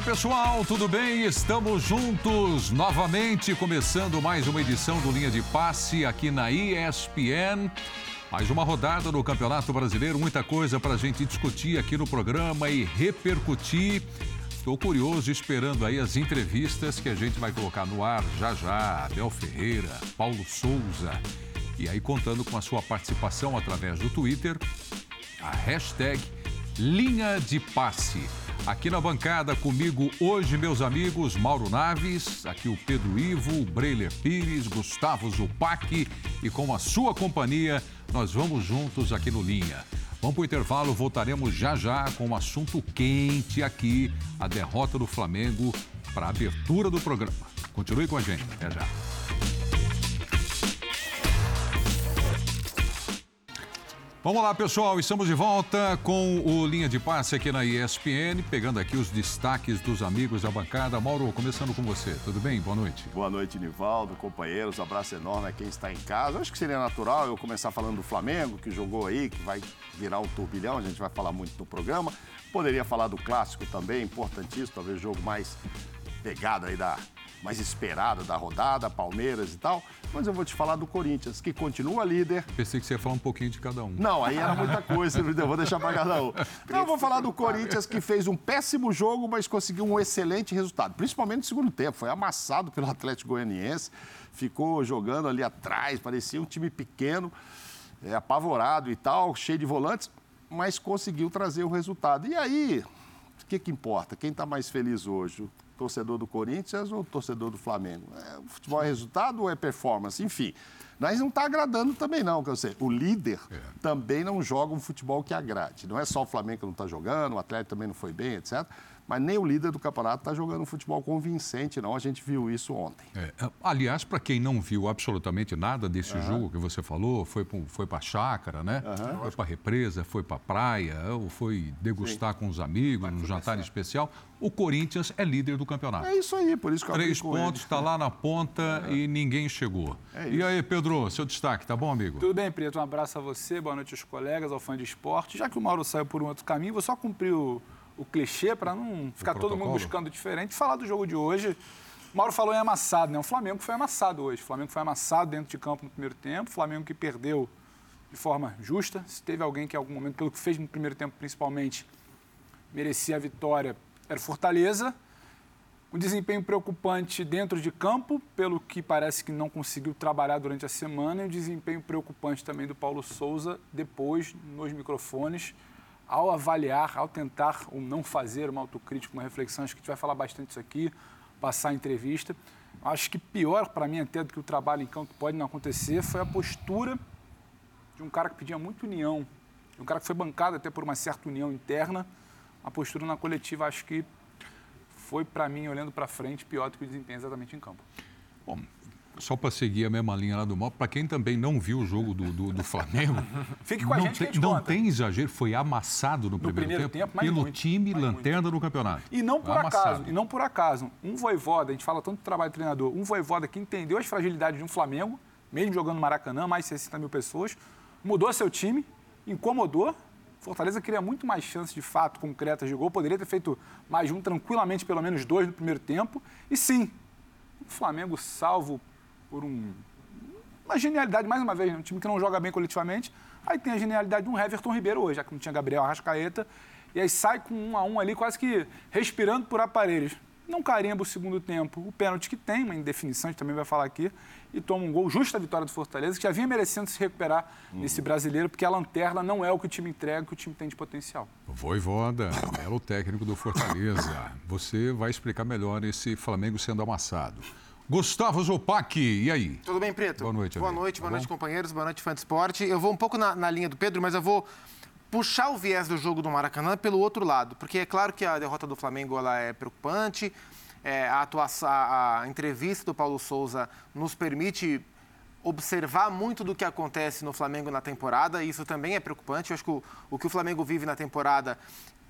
Olá pessoal, tudo bem? Estamos juntos novamente, começando mais uma edição do Linha de Passe aqui na ESPN. Mais uma rodada do Campeonato Brasileiro, muita coisa para a gente discutir aqui no programa e repercutir. Estou curioso esperando aí as entrevistas que a gente vai colocar no ar já já. Abel Ferreira, Paulo Souza. E aí contando com a sua participação através do Twitter, a hashtag Linha de Passe. Aqui na bancada comigo hoje, meus amigos, Mauro Naves, aqui o Pedro Ivo, Breiler Pires, Gustavo Zupac e com a sua companhia, nós vamos juntos aqui no Linha. Vamos para o intervalo, voltaremos já já com um assunto quente aqui, a derrota do Flamengo para a abertura do programa. Continue com a gente, até já. Vamos lá, pessoal. Estamos de volta com o Linha de Passe aqui na ESPN, pegando aqui os destaques dos amigos da bancada. Mauro, começando com você. Tudo bem? Boa noite. Boa noite, Nivaldo, companheiros. Abraço enorme a quem está em casa. Acho que seria natural eu começar falando do Flamengo, que jogou aí, que vai virar um turbilhão. A gente vai falar muito no programa. Poderia falar do clássico também, importantíssimo, talvez o jogo mais pegado aí da, mais esperada da rodada, Palmeiras e tal. Mas eu vou te falar do Corinthians, que continua líder. Pensei que você ia falar um pouquinho de cada um. Não, aí era muita coisa, eu vou deixar para cada um. Não, eu vou falar do Corinthians, que fez um péssimo jogo, mas conseguiu um excelente resultado, principalmente no segundo tempo. Foi amassado pelo Atlético Goianiense, ficou jogando ali atrás, parecia um time pequeno, é, apavorado e tal, cheio de volantes, mas conseguiu trazer o resultado. E aí, o que, que importa? Quem está mais feliz hoje? Torcedor do Corinthians ou torcedor do Flamengo? É, o futebol é resultado ou é performance? Enfim, mas não está agradando também não, quer dizer, o líder é. também não joga um futebol que agrade. Não é só o Flamengo que não está jogando, o Atlético também não foi bem, etc mas nem o líder do campeonato está jogando um futebol convincente, não. A gente viu isso ontem. É, aliás, para quem não viu absolutamente nada desse uhum. jogo que você falou, foi, foi para a chácara, né? Uhum. Foi para a represa, foi para a praia, ou foi degustar Sim. com os amigos, num jantar especial. O Corinthians é líder do campeonato. É isso aí, por isso que eu Três pontos, está lá na ponta é. e ninguém chegou. É e aí, Pedro, seu destaque, tá bom, amigo? Tudo bem, Preto. Um abraço a você, boa noite aos colegas, ao fã de esporte. Já que o Mauro saiu por um outro caminho, vou só cumprir o o clichê para não ficar todo mundo buscando diferente. Falar do jogo de hoje. O Mauro falou em amassado, né? O Flamengo foi amassado hoje. O Flamengo foi amassado dentro de campo no primeiro tempo. O Flamengo que perdeu de forma justa. Se teve alguém que em algum momento, pelo que fez no primeiro tempo principalmente, merecia a vitória, era Fortaleza. Um desempenho preocupante dentro de campo, pelo que parece que não conseguiu trabalhar durante a semana, e um desempenho preocupante também do Paulo Souza depois nos microfones ao avaliar, ao tentar ou não fazer uma autocrítica, uma reflexão, acho que a gente vai falar bastante isso aqui, passar a entrevista. Acho que pior para mim até do que o trabalho em campo pode não acontecer foi a postura de um cara que pedia muito união, um cara que foi bancado até por uma certa união interna. A postura na coletiva acho que foi para mim, olhando para frente, pior do que o desempenho exatamente em campo. Bom, só para seguir a mesma linha lá do mal, para quem também não viu o jogo do, do, do Flamengo, Fique com a não gente, tem, a gente não conta. tem exagero, foi amassado no, no primeiro, primeiro, tempo, tempo pelo muito, time lanterna muito. do campeonato. E não por amassado. acaso, e não por acaso, um voivoda, a gente fala tanto do trabalho do treinador, um voivoda que entendeu as fragilidades de um Flamengo, mesmo jogando no Maracanã, mais de 60 mil pessoas, mudou seu time, incomodou, Fortaleza queria muito mais chances de fato concretas de gol, poderia ter feito mais um, tranquilamente, pelo menos dois no primeiro tempo. E sim, o Flamengo, salvo por um, uma genialidade, mais uma vez, né? um time que não joga bem coletivamente. Aí tem a genialidade de um Everton Ribeiro hoje, já que não tinha Gabriel Arrascaeta. E aí sai com um a um ali, quase que respirando por aparelhos. Não carimba o segundo tempo. O pênalti que tem, uma indefinição, a gente também vai falar aqui, e toma um gol justo a vitória do Fortaleza, que já vinha merecendo se recuperar uhum. nesse brasileiro, porque a lanterna não é o que o time entrega, que o time tem de potencial. Voivoda, belo técnico do Fortaleza. Você vai explicar melhor esse Flamengo sendo amassado. Gustavo Zupac, e aí? Tudo bem, Preto? Boa noite, Boa noite, tá boa noite, companheiros, boa noite, fã de esporte. Eu vou um pouco na, na linha do Pedro, mas eu vou puxar o viés do jogo do Maracanã pelo outro lado, porque é claro que a derrota do Flamengo ela é preocupante, é, a, atuação, a, a entrevista do Paulo Souza nos permite observar muito do que acontece no Flamengo na temporada, e isso também é preocupante. Eu acho que o, o que o Flamengo vive na temporada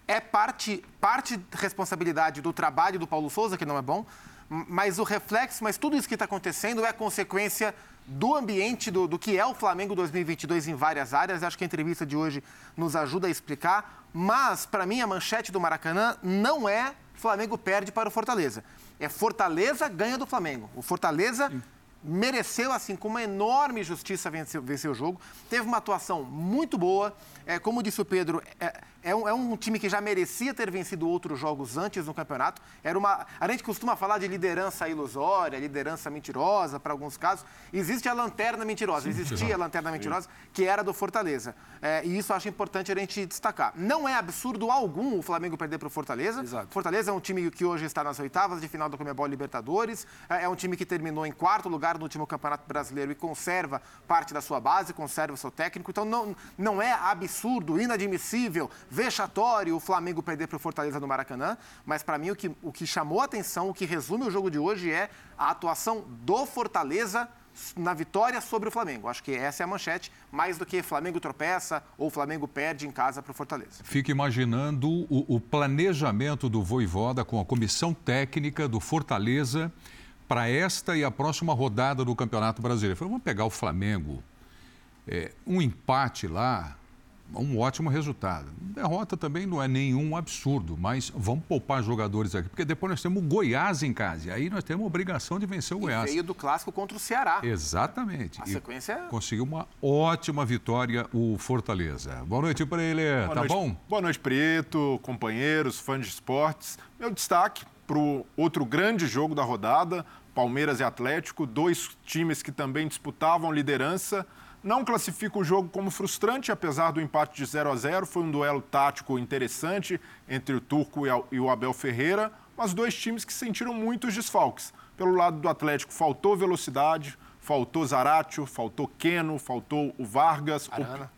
é parte, parte responsabilidade do trabalho do Paulo Souza, que não é bom, mas o reflexo, mas tudo isso que está acontecendo é consequência do ambiente do, do que é o Flamengo 2022 em várias áreas. Acho que a entrevista de hoje nos ajuda a explicar. Mas, para mim, a manchete do Maracanã não é Flamengo perde para o Fortaleza. É Fortaleza ganha do Flamengo. O Fortaleza. Sim mereceu, assim, com uma enorme justiça vencer, vencer o jogo. Teve uma atuação muito boa. É, como disse o Pedro, é, é, um, é, um, time que já merecia ter vencido outros jogos antes no campeonato. Era uma, a gente costuma falar de liderança ilusória, liderança mentirosa, para alguns casos. Existe a lanterna mentirosa, Sim, existia a lanterna mentirosa, que era do Fortaleza. É, e isso eu acho importante a gente destacar. Não é absurdo algum o Flamengo perder para o Fortaleza. Exato. Fortaleza é um time que hoje está nas oitavas de final do Comebol Libertadores. É, é um time que terminou em quarto lugar no último Campeonato Brasileiro e conserva parte da sua base, conserva seu técnico. Então não, não é absurdo, inadmissível vexatório o Flamengo perder para o Fortaleza no Maracanã, mas para mim o que, o que chamou a atenção, o que resume o jogo de hoje é a atuação do Fortaleza na vitória sobre o Flamengo. Acho que essa é a manchete, mais do que Flamengo tropeça ou Flamengo perde em casa para o Fortaleza. Fica imaginando o, o, planejamento do Voivoda com a comissão técnica do Fortaleza para esta e a próxima rodada do Campeonato Brasileiro. Falei, vamos pegar o Flamengo, é, um empate lá, um ótimo resultado. Derrota também não é nenhum absurdo, mas vamos poupar jogadores aqui, porque depois nós temos o Goiás em casa, e aí nós temos a obrigação de vencer o Goiás. E veio do clássico contra o Ceará. Exatamente. A sequência é... Conseguiu uma ótima vitória o Fortaleza. Boa noite para ele, Boa tá noite. bom? Boa noite, Preto, companheiros, fãs de esportes. Meu destaque para o outro grande jogo da rodada, Palmeiras e Atlético, dois times que também disputavam liderança, não classifica o jogo como frustrante, apesar do empate de 0 a 0. Foi um duelo tático interessante entre o Turco e o Abel Ferreira, mas dois times que sentiram muitos desfalques. Pelo lado do Atlético, faltou velocidade, faltou Zaratio, faltou Keno, faltou o Vargas, Arana,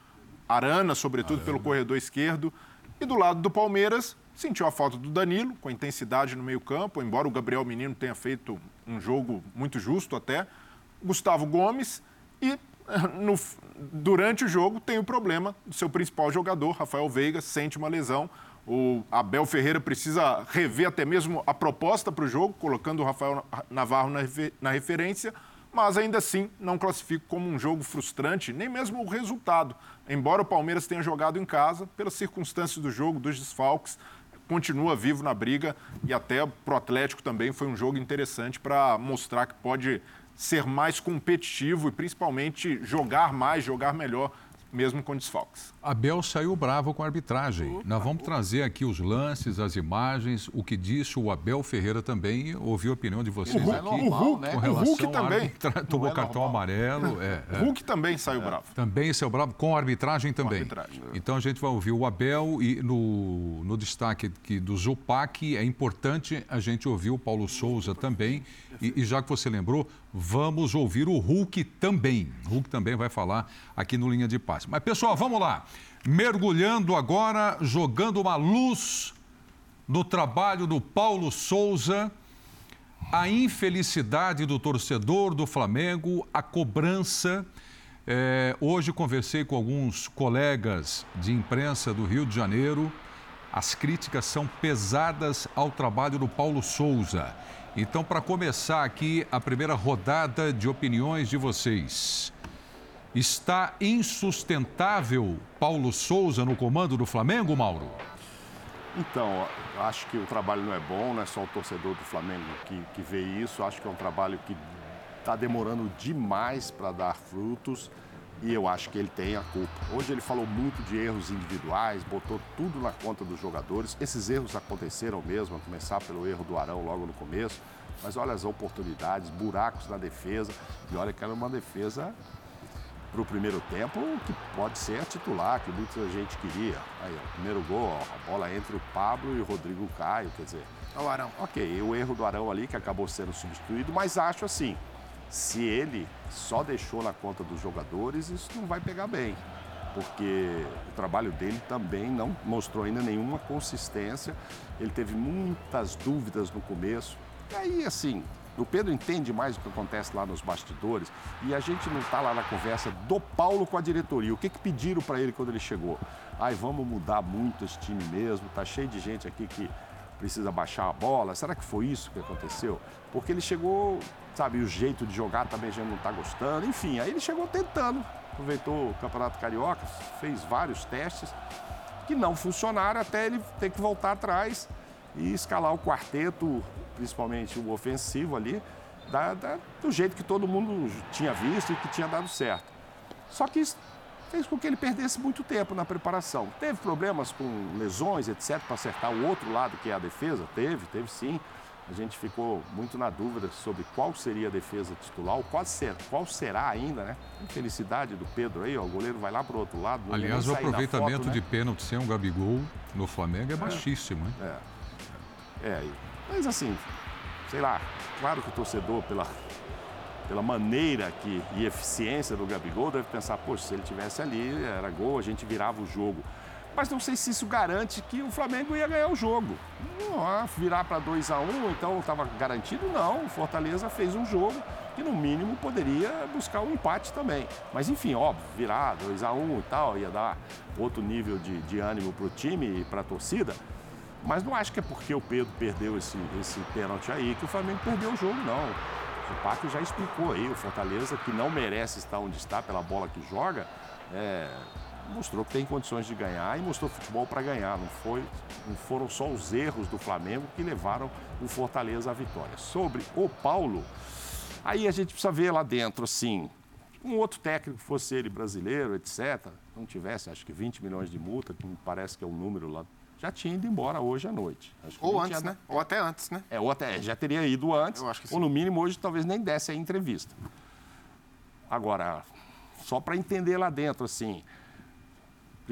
o... Arana sobretudo Arana. pelo corredor esquerdo. E do lado do Palmeiras, sentiu a falta do Danilo, com intensidade no meio-campo, embora o Gabriel Menino tenha feito um jogo muito justo até. Gustavo Gomes e no, durante o jogo tem o problema do seu principal jogador, Rafael Veiga, sente uma lesão. O Abel Ferreira precisa rever até mesmo a proposta para o jogo, colocando o Rafael Navarro na, na referência, mas ainda assim não classifico como um jogo frustrante, nem mesmo o resultado. Embora o Palmeiras tenha jogado em casa, pelas circunstâncias do jogo, dos desfalques, continua vivo na briga e até para o Atlético também foi um jogo interessante para mostrar que pode ser mais competitivo e principalmente jogar mais, jogar melhor mesmo com desfalques. Abel saiu bravo com a arbitragem. Opa, Nós vamos opa. trazer aqui os lances, as imagens, o que disse o Abel Ferreira também, ouvi a opinião de vocês o aqui. É normal, com né? relação o Hulk também. Arbitra... Tomou é cartão amarelo. É, é. Hulk também saiu é. bravo. Também saiu bravo, com a arbitragem também. Arbitragem. Então a gente vai ouvir o Abel e no, no destaque aqui do Zupac, é importante a gente ouvir o Paulo Souza também. E, e já que você lembrou, vamos ouvir o Hulk também. O Hulk também vai falar aqui no Linha de Passe. Mas, pessoal, vamos lá. Mergulhando agora, jogando uma luz no trabalho do Paulo Souza, a infelicidade do torcedor do Flamengo, a cobrança. É, hoje conversei com alguns colegas de imprensa do Rio de Janeiro. As críticas são pesadas ao trabalho do Paulo Souza. Então, para começar aqui a primeira rodada de opiniões de vocês. Está insustentável Paulo Souza no comando do Flamengo, Mauro? Então, acho que o trabalho não é bom, não é só o torcedor do Flamengo que, que vê isso. Acho que é um trabalho que está demorando demais para dar frutos e eu acho que ele tem a culpa. Hoje ele falou muito de erros individuais, botou tudo na conta dos jogadores. Esses erros aconteceram mesmo, a começar pelo erro do Arão logo no começo. Mas olha as oportunidades, buracos na defesa. E olha que era uma defesa para o primeiro tempo que pode ser a titular, que muita gente queria. Aí, o primeiro gol, a bola entre o Pablo e o Rodrigo Caio, quer dizer. O Arão. Ok, o erro do Arão ali que acabou sendo substituído, mas acho assim, se ele só deixou na conta dos jogadores, isso não vai pegar bem. Porque o trabalho dele também não mostrou ainda nenhuma consistência. Ele teve muitas dúvidas no começo. E aí, assim, o Pedro entende mais o que acontece lá nos bastidores e a gente não está lá na conversa do Paulo com a diretoria. O que, que pediram para ele quando ele chegou? Ai, vamos mudar muito esse time mesmo, tá cheio de gente aqui que precisa baixar a bola. Será que foi isso que aconteceu? Porque ele chegou, sabe, o jeito de jogar também gente não está gostando. Enfim, aí ele chegou tentando, aproveitou o Campeonato Carioca, fez vários testes que não funcionaram até ele ter que voltar atrás e escalar o quarteto, principalmente o ofensivo ali, da, da, do jeito que todo mundo tinha visto e que tinha dado certo. Só que isso fez com que ele perdesse muito tempo na preparação. Teve problemas com lesões, etc., para acertar o outro lado, que é a defesa? Teve, teve sim. A gente ficou muito na dúvida sobre qual seria a defesa titular, qual, ser, qual será ainda, né? Infelicidade do Pedro aí, ó, o goleiro vai lá para o outro lado. Aliás, o aproveitamento foto, né? de pênalti sem um Gabigol no Flamengo é, é baixíssimo, hein? É. é. Mas assim, sei lá, claro que o torcedor, pela pela maneira que, e eficiência do Gabigol, deve pensar, poxa, se ele tivesse ali, era gol, a gente virava o jogo. Mas não sei se isso garante que o Flamengo ia ganhar o jogo. Virar para 2 a 1 um, então estava garantido? Não. O Fortaleza fez um jogo que, no mínimo, poderia buscar um empate também. Mas, enfim, óbvio, virar 2 a 1 um e tal, ia dar outro nível de, de ânimo para o time e para a torcida. Mas não acho que é porque o Pedro perdeu esse, esse pênalti aí que o Flamengo perdeu o jogo, não. O Paco já explicou aí, o Fortaleza, que não merece estar onde está pela bola que joga, é, mostrou que tem condições de ganhar e mostrou futebol para ganhar. Não, foi, não foram só os erros do Flamengo que levaram o Fortaleza à vitória. Sobre o Paulo, aí a gente precisa ver lá dentro, assim, um outro técnico, fosse ele brasileiro, etc., não tivesse, acho que 20 milhões de multa, que me parece que é o número lá já tinha ido embora hoje à noite. ou antes, tinha... né? Ou até antes, né? É, ou até, já teria ido antes. ou no mínimo hoje talvez nem desse a entrevista. Agora, só para entender lá dentro, assim,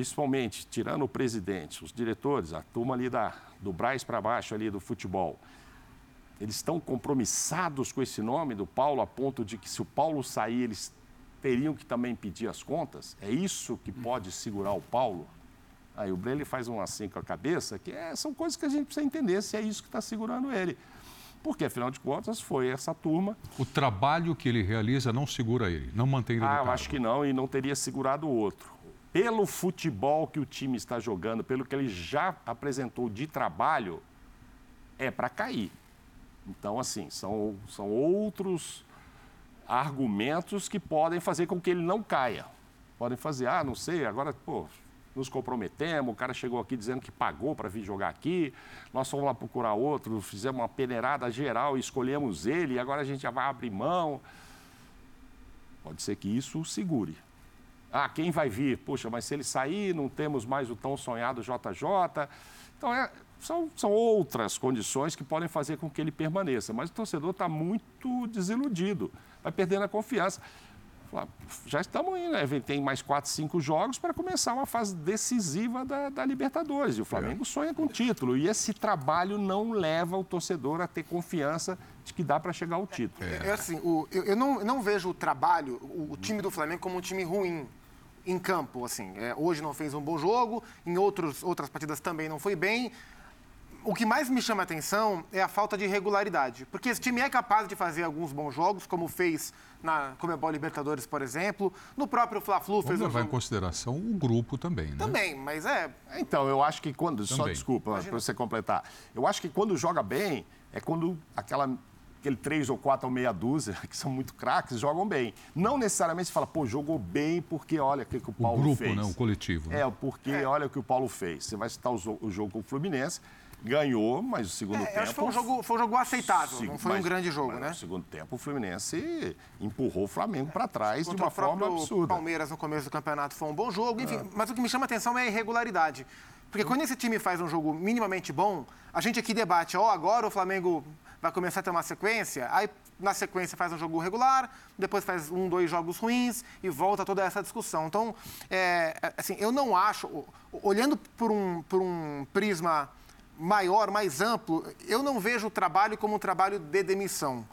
principalmente tirando o presidente, os diretores, a turma ali da, do Braz para baixo ali do futebol, eles estão compromissados com esse nome do Paulo a ponto de que se o Paulo sair, eles teriam que também pedir as contas? É isso que pode segurar o Paulo? Aí o Breno faz um assim com a cabeça, que é, são coisas que a gente precisa entender se é isso que está segurando ele. Porque, afinal de contas, foi essa turma. O trabalho que ele realiza não segura ele, não mantém ele Ah, eu acho que não, e não teria segurado o outro. Pelo futebol que o time está jogando, pelo que ele já apresentou de trabalho, é para cair. Então, assim, são, são outros argumentos que podem fazer com que ele não caia. Podem fazer, ah, não sei, agora, pô, nos comprometemos, o cara chegou aqui dizendo que pagou para vir jogar aqui, nós fomos lá procurar outro, fizemos uma peneirada geral escolhemos ele, e agora a gente já vai abrir mão. Pode ser que isso segure. Ah, quem vai vir? Poxa, mas se ele sair, não temos mais o tão sonhado JJ. Então, é, são, são outras condições que podem fazer com que ele permaneça. Mas o torcedor está muito desiludido, vai perdendo a confiança já estamos indo, né? Tem mais quatro, cinco jogos para começar uma fase decisiva da, da Libertadores. E o Flamengo é. sonha com título. E esse trabalho não leva o torcedor a ter confiança de que dá para chegar ao título. É, é assim, o, eu, eu, não, eu não vejo o trabalho, o, o, time do Flamengo como um time ruim em campo. Assim, é, hoje não fez um bom jogo, em outros, outras partidas também não foi bem o que mais me chama a atenção é a falta de regularidade. Porque esse time é capaz de fazer alguns bons jogos, como fez na Comebol Libertadores, por exemplo. No próprio Fla-Flu fez Vamos levar um jogo... em consideração o grupo também, né? Também, mas é... Então, eu acho que quando... Também. Só desculpa, para você completar. Eu acho que quando joga bem, é quando aquela aquele três ou quatro ou meia dúzia, que são muito craques, jogam bem. Não necessariamente se fala, pô, jogou bem porque olha o que, que o Paulo o grupo, fez. Né? O coletivo. Né? É, porque é. olha o que o Paulo fez. Você vai citar o jogo, o jogo com o Fluminense, ganhou, mas o segundo é, tempo. Acho que foi um jogo, foi um jogo aceitável, não foi mas, um grande jogo, né? No segundo tempo, o Fluminense empurrou o Flamengo para trás Contra de uma forma absurda. O Palmeiras no começo do campeonato foi um bom jogo, enfim. É. Mas o que me chama a atenção é a irregularidade. Porque quando esse time faz um jogo minimamente bom, a gente aqui debate, ó, oh, agora o Flamengo vai começar a ter uma sequência, aí na sequência faz um jogo regular, depois faz um, dois jogos ruins e volta toda essa discussão. Então, é, assim, eu não acho, olhando por um, por um prisma maior, mais amplo, eu não vejo o trabalho como um trabalho de demissão.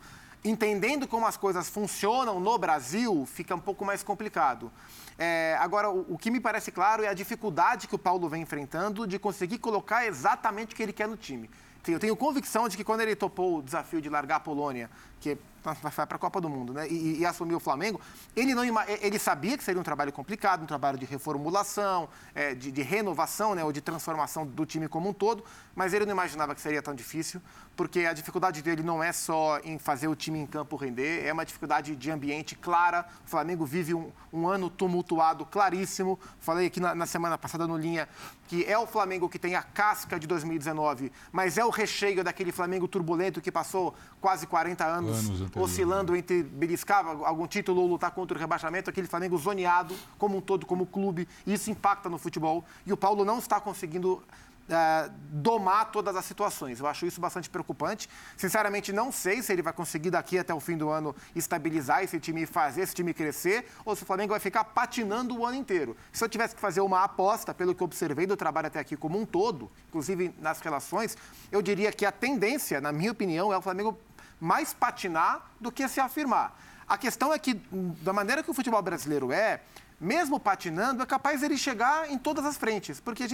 Entendendo como as coisas funcionam no Brasil, fica um pouco mais complicado. É, agora, o, o, que me parece claro é a dificuldade que o Paulo vem enfrentando de conseguir colocar exatamente o que ele quer no time. Eu tenho convicção de que quando ele topou o desafio de largar a Polônia, que vai para a Copa do Mundo, né? E, e assumiu o Flamengo, ele, não, ele sabia que seria um trabalho complicado, um trabalho de reformulação, é, de, de, renovação, né? Ou de transformação do time como um todo, mas ele não imaginava que seria tão difícil, porque a dificuldade dele não é só em fazer o time em campo render, é uma dificuldade de ambiente clara. O Flamengo vive um, um ano tumultuado, claríssimo. Falei aqui na, na semana passada no Linha que é o Flamengo que tem a casca de 2019, mas é o recheio daquele Flamengo turbulento que passou quase 40 anos, anos oscilando entre beliscar algum título ou lutar contra o rebaixamento, aquele Flamengo zoneado como um todo, como clube, isso impacta no futebol. E o Paulo não está conseguindo é, domar todas as situações. Eu acho isso bastante preocupante. Sinceramente, não sei se ele vai conseguir daqui até o fim do ano estabilizar esse time e fazer esse time crescer, ou se o Flamengo vai ficar patinando o ano inteiro. Se eu tivesse que fazer uma aposta, pelo que observei do trabalho até aqui como um todo, inclusive nas relações, eu diria que a tendência, na minha opinião, é o Flamengo mais patinar do que se afirmar. A questão é que, da maneira que o futebol brasileiro é, mesmo patinando, é capaz ele chegar em todas as frentes. Porque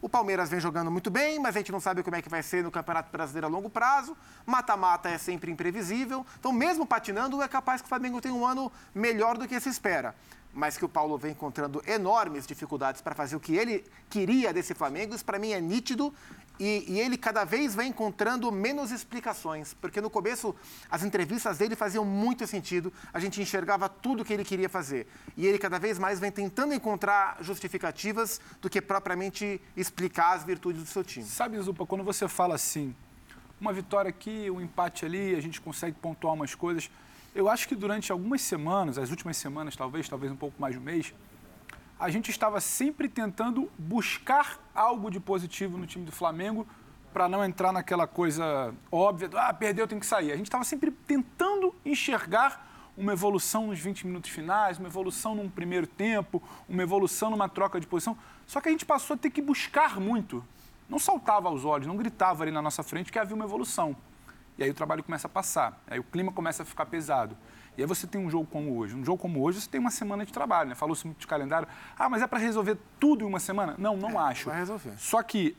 o Palmeiras vem jogando muito bem, mas a gente não sabe como é que vai ser no Campeonato Brasileiro a longo prazo. Mata-mata é sempre imprevisível. Então, mesmo patinando, é capaz que o Flamengo tenha um ano melhor do que se espera. Mas que o Paulo vem encontrando enormes dificuldades para fazer o que ele queria desse Flamengo, isso para mim é nítido e, e, ele cada vez vai encontrando menos explicações, porque no começo as entrevistas dele faziam muito sentido, a gente enxergava tudo o que ele queria fazer. E ele cada vez mais vem tentando encontrar justificativas do que propriamente explicar as virtudes do seu time. Sabe, Zupa, quando você fala assim, uma vitória aqui, um empate ali, a gente consegue pontuar umas coisas. Eu acho que durante algumas semanas, as últimas semanas talvez, talvez um pouco mais de um mês, a gente estava sempre tentando buscar algo de positivo no time do Flamengo para não entrar naquela coisa óbvia, do, ah, perdeu, tem que sair. A gente estava sempre tentando enxergar uma evolução nos 20 minutos finais, uma evolução num primeiro tempo, uma evolução numa troca de posição. Só que a gente passou a ter que buscar muito. Não saltava aos olhos, não gritava ali na nossa frente que havia uma evolução. E aí o trabalho começa a passar, aí o clima começa a ficar pesado. E aí você tem um jogo como hoje. Um jogo como hoje, você tem uma semana de trabalho, né? Falou-se muito de calendário. Ah, mas é para resolver tudo em uma semana? Não, não é, acho. Vai resolver. Só que,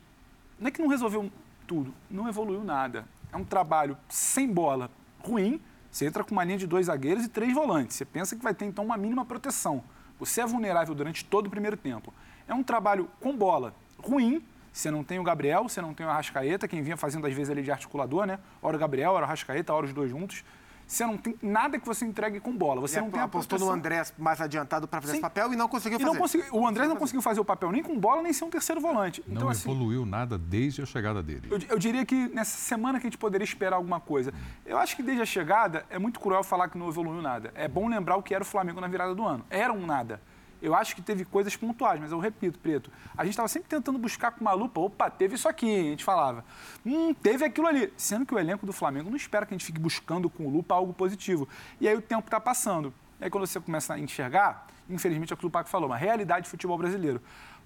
não é que não resolveu tudo, não evoluiu nada. É um trabalho sem bola, ruim. Você entra com uma linha de dois zagueiros e três volantes. Você pensa que vai ter, então, uma mínima proteção. Você é vulnerável durante todo o primeiro tempo. É um trabalho com bola ruim. Você não tem o Gabriel, você não tem o Arrascaeta, quem vinha fazendo às vezes ali de articulador, né? Hora o Gabriel, hora o Arrascaeta, hora os dois juntos. Você não tem nada que você entregue com bola. Você e não tem apostou no André mais adiantado para fazer Sim. esse papel e não conseguiu fazer. Não consegui, o André não conseguiu fazer o papel nem com bola, nem ser um terceiro volante. Então, não assim, evoluiu nada desde a chegada dele. Eu, eu, diria que nessa semana que a gente poderia esperar alguma coisa. Eu acho que desde a chegada é muito cruel falar que não evoluiu nada. É bom lembrar o que era o Flamengo na virada do ano. Era um nada. Eu acho que teve coisas pontuais, mas eu repito, Preto, a gente estava sempre tentando buscar com uma lupa, opa, teve isso aqui, a gente falava. Hum, teve aquilo ali. Sendo que o elenco do Flamengo não espera que a gente fique buscando com lupa algo positivo. E aí o tempo está passando. E aí quando você começa a enxergar, infelizmente é o que o Paco falou, uma realidade do futebol brasileiro.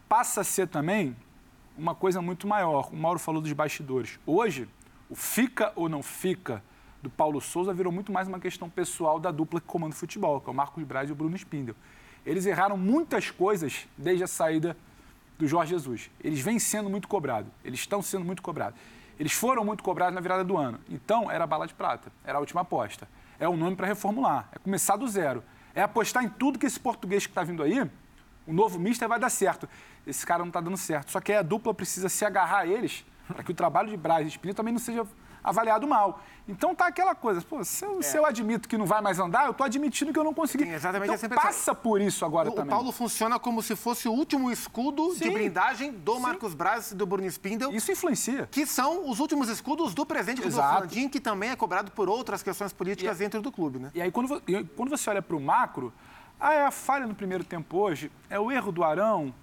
Passa a ser também uma coisa muito maior. O Mauro falou dos bastidores. Hoje, o fica ou não fica do Paulo Souza virou muito mais uma questão pessoal da dupla que comanda o futebol, que é o Marcos Braz e o Bruno Spindel. Eles erraram muitas coisas desde a saída do Jorge Jesus. Eles vêm sendo muito cobrados, eles estão sendo muito cobrados. Eles foram muito cobrados na virada do ano. Então, era a bala de prata, era a última aposta. É o nome para reformular, é começar do zero. É apostar em tudo que esse português que está vindo aí, o novo mister vai dar certo. Esse cara não está dando certo. Só que a dupla precisa se agarrar a eles para que o trabalho de Braz e Espírito também não seja avaliado mal. Então tá aquela coisa, pô, se eu, é. se eu admito que não vai mais andar, eu tô admitindo que eu não consegui. Sim, exatamente. Então, passa por isso agora o, também. O Paulo funciona como se fosse o último escudo Sim. de blindagem do Sim. Marcos Braz e do Bruno Spindel. Isso influencia. Que são os últimos escudos do presidente do Flandin, que também é cobrado por outras questões políticas e, dentro do clube, né? E aí quando, quando você olha para o macro, ah, é a falha no primeiro tempo hoje, é o erro do Arão,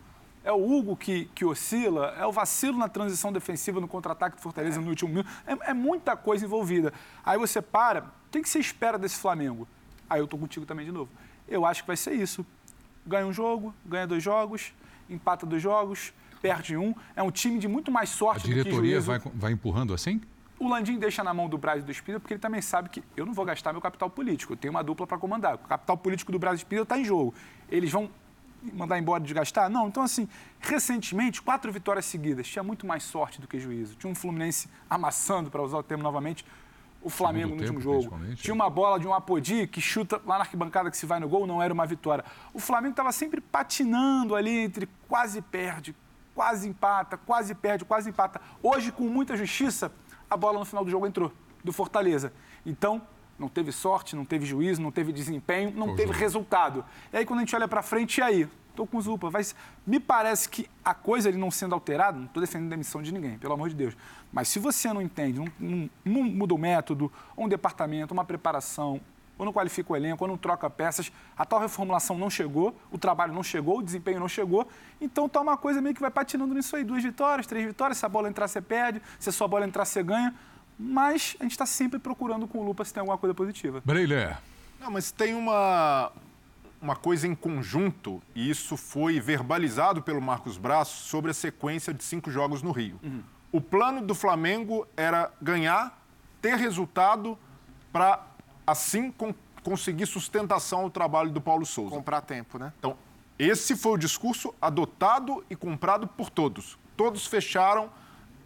é o Hugo que, que oscila, é o vacilo na transição defensiva no contra-ataque do Fortaleza é. no último minuto. É, é, muita coisa envolvida. Aí você para, o que você espera desse Flamengo? Aí eu tô contigo também de novo. Eu acho que vai ser isso. Ganha um jogo, ganha dois jogos, empata dois jogos, perde um. É um time de muito mais sorte A diretoria vai, vai empurrando assim? O Landim deixa na mão do Brasil do Espírito porque ele também sabe que eu não vou gastar meu capital político. Eu tenho uma dupla para comandar. O capital político do Brasil do Espírito está em jogo. Eles vão mandar embora e desgastar? Não. Então, assim, recentemente, quatro vitórias seguidas. Tinha muito mais sorte do que juízo. Tinha um Fluminense amassando, para usar o termo novamente, o Flamengo no último jogo. Tinha uma bola de um Apodi que chuta lá na arquibancada que se vai no gol, não era uma vitória. O Flamengo estava sempre patinando ali entre quase perde, quase empata, quase perde, quase empata. Hoje, com muita justiça, a bola no final do jogo entrou, do Fortaleza. Então, não teve sorte, não teve juízo, não teve desempenho, não teve resultado. E aí, quando a gente olha para frente, e aí? Estou com Zupa. Mas me parece que a coisa ele não sendo alterada, não estou defendendo a demissão de ninguém, pelo amor de Deus. Mas se você não entende, não, não, não muda o método, um departamento, uma preparação, ou não qualifica o elenco, ou não troca peças, a tal reformulação não chegou, o trabalho não chegou, o desempenho não chegou. Então tá uma coisa meio que vai patinando nisso aí. Duas vitórias, três vitórias, se a bola entrar, você perde, se a sua bola entrar, você ganha. Mas a gente está sempre procurando com lupa se tem alguma coisa positiva. Breiler. Não, mas tem uma, uma coisa em conjunto, e isso foi verbalizado pelo Marcos Braz sobre a sequência de cinco jogos no Rio. Uhum. O plano do Flamengo era ganhar, ter resultado para assim con conseguir sustentação ao trabalho do Paulo Souza. Comprar tempo, né? Então, esse foi o discurso adotado e comprado por todos. Todos fecharam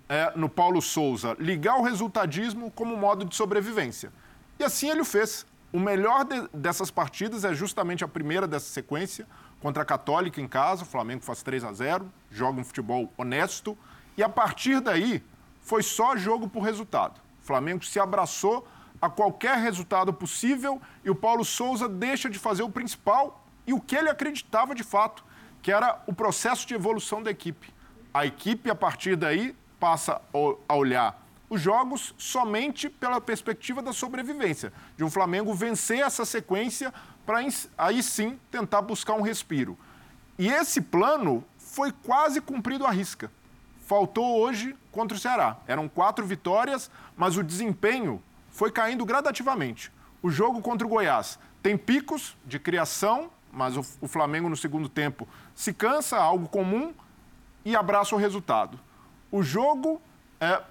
é, no Paulo Souza ligar o resultadismo como modo de sobrevivência. E assim ele o fez. O melhor de, dessas partidas é justamente a primeira dessa sequência, contra a Católica em casa. O Flamengo faz 3 a 0 joga um futebol honesto, e a partir daí, foi só jogo por resultado. O Flamengo se abraçou a qualquer resultado possível e o Paulo Souza deixa de fazer o principal e o que ele acreditava de fato, que era o processo de evolução da equipe. A equipe, a partir daí, passa a olhar os jogos somente pela perspectiva da sobrevivência, de um Flamengo vencer essa sequência para aí sim tentar buscar um respiro. E esse plano foi quase cumprido à risca faltou hoje contra o Ceará. Eram quatro vitórias, mas o desempenho foi caindo gradativamente. O jogo contra o Goiás tem picos de criação, mas o, Flamengo no segundo tempo se cansa, algo comum, e abraça o resultado. O jogo, é,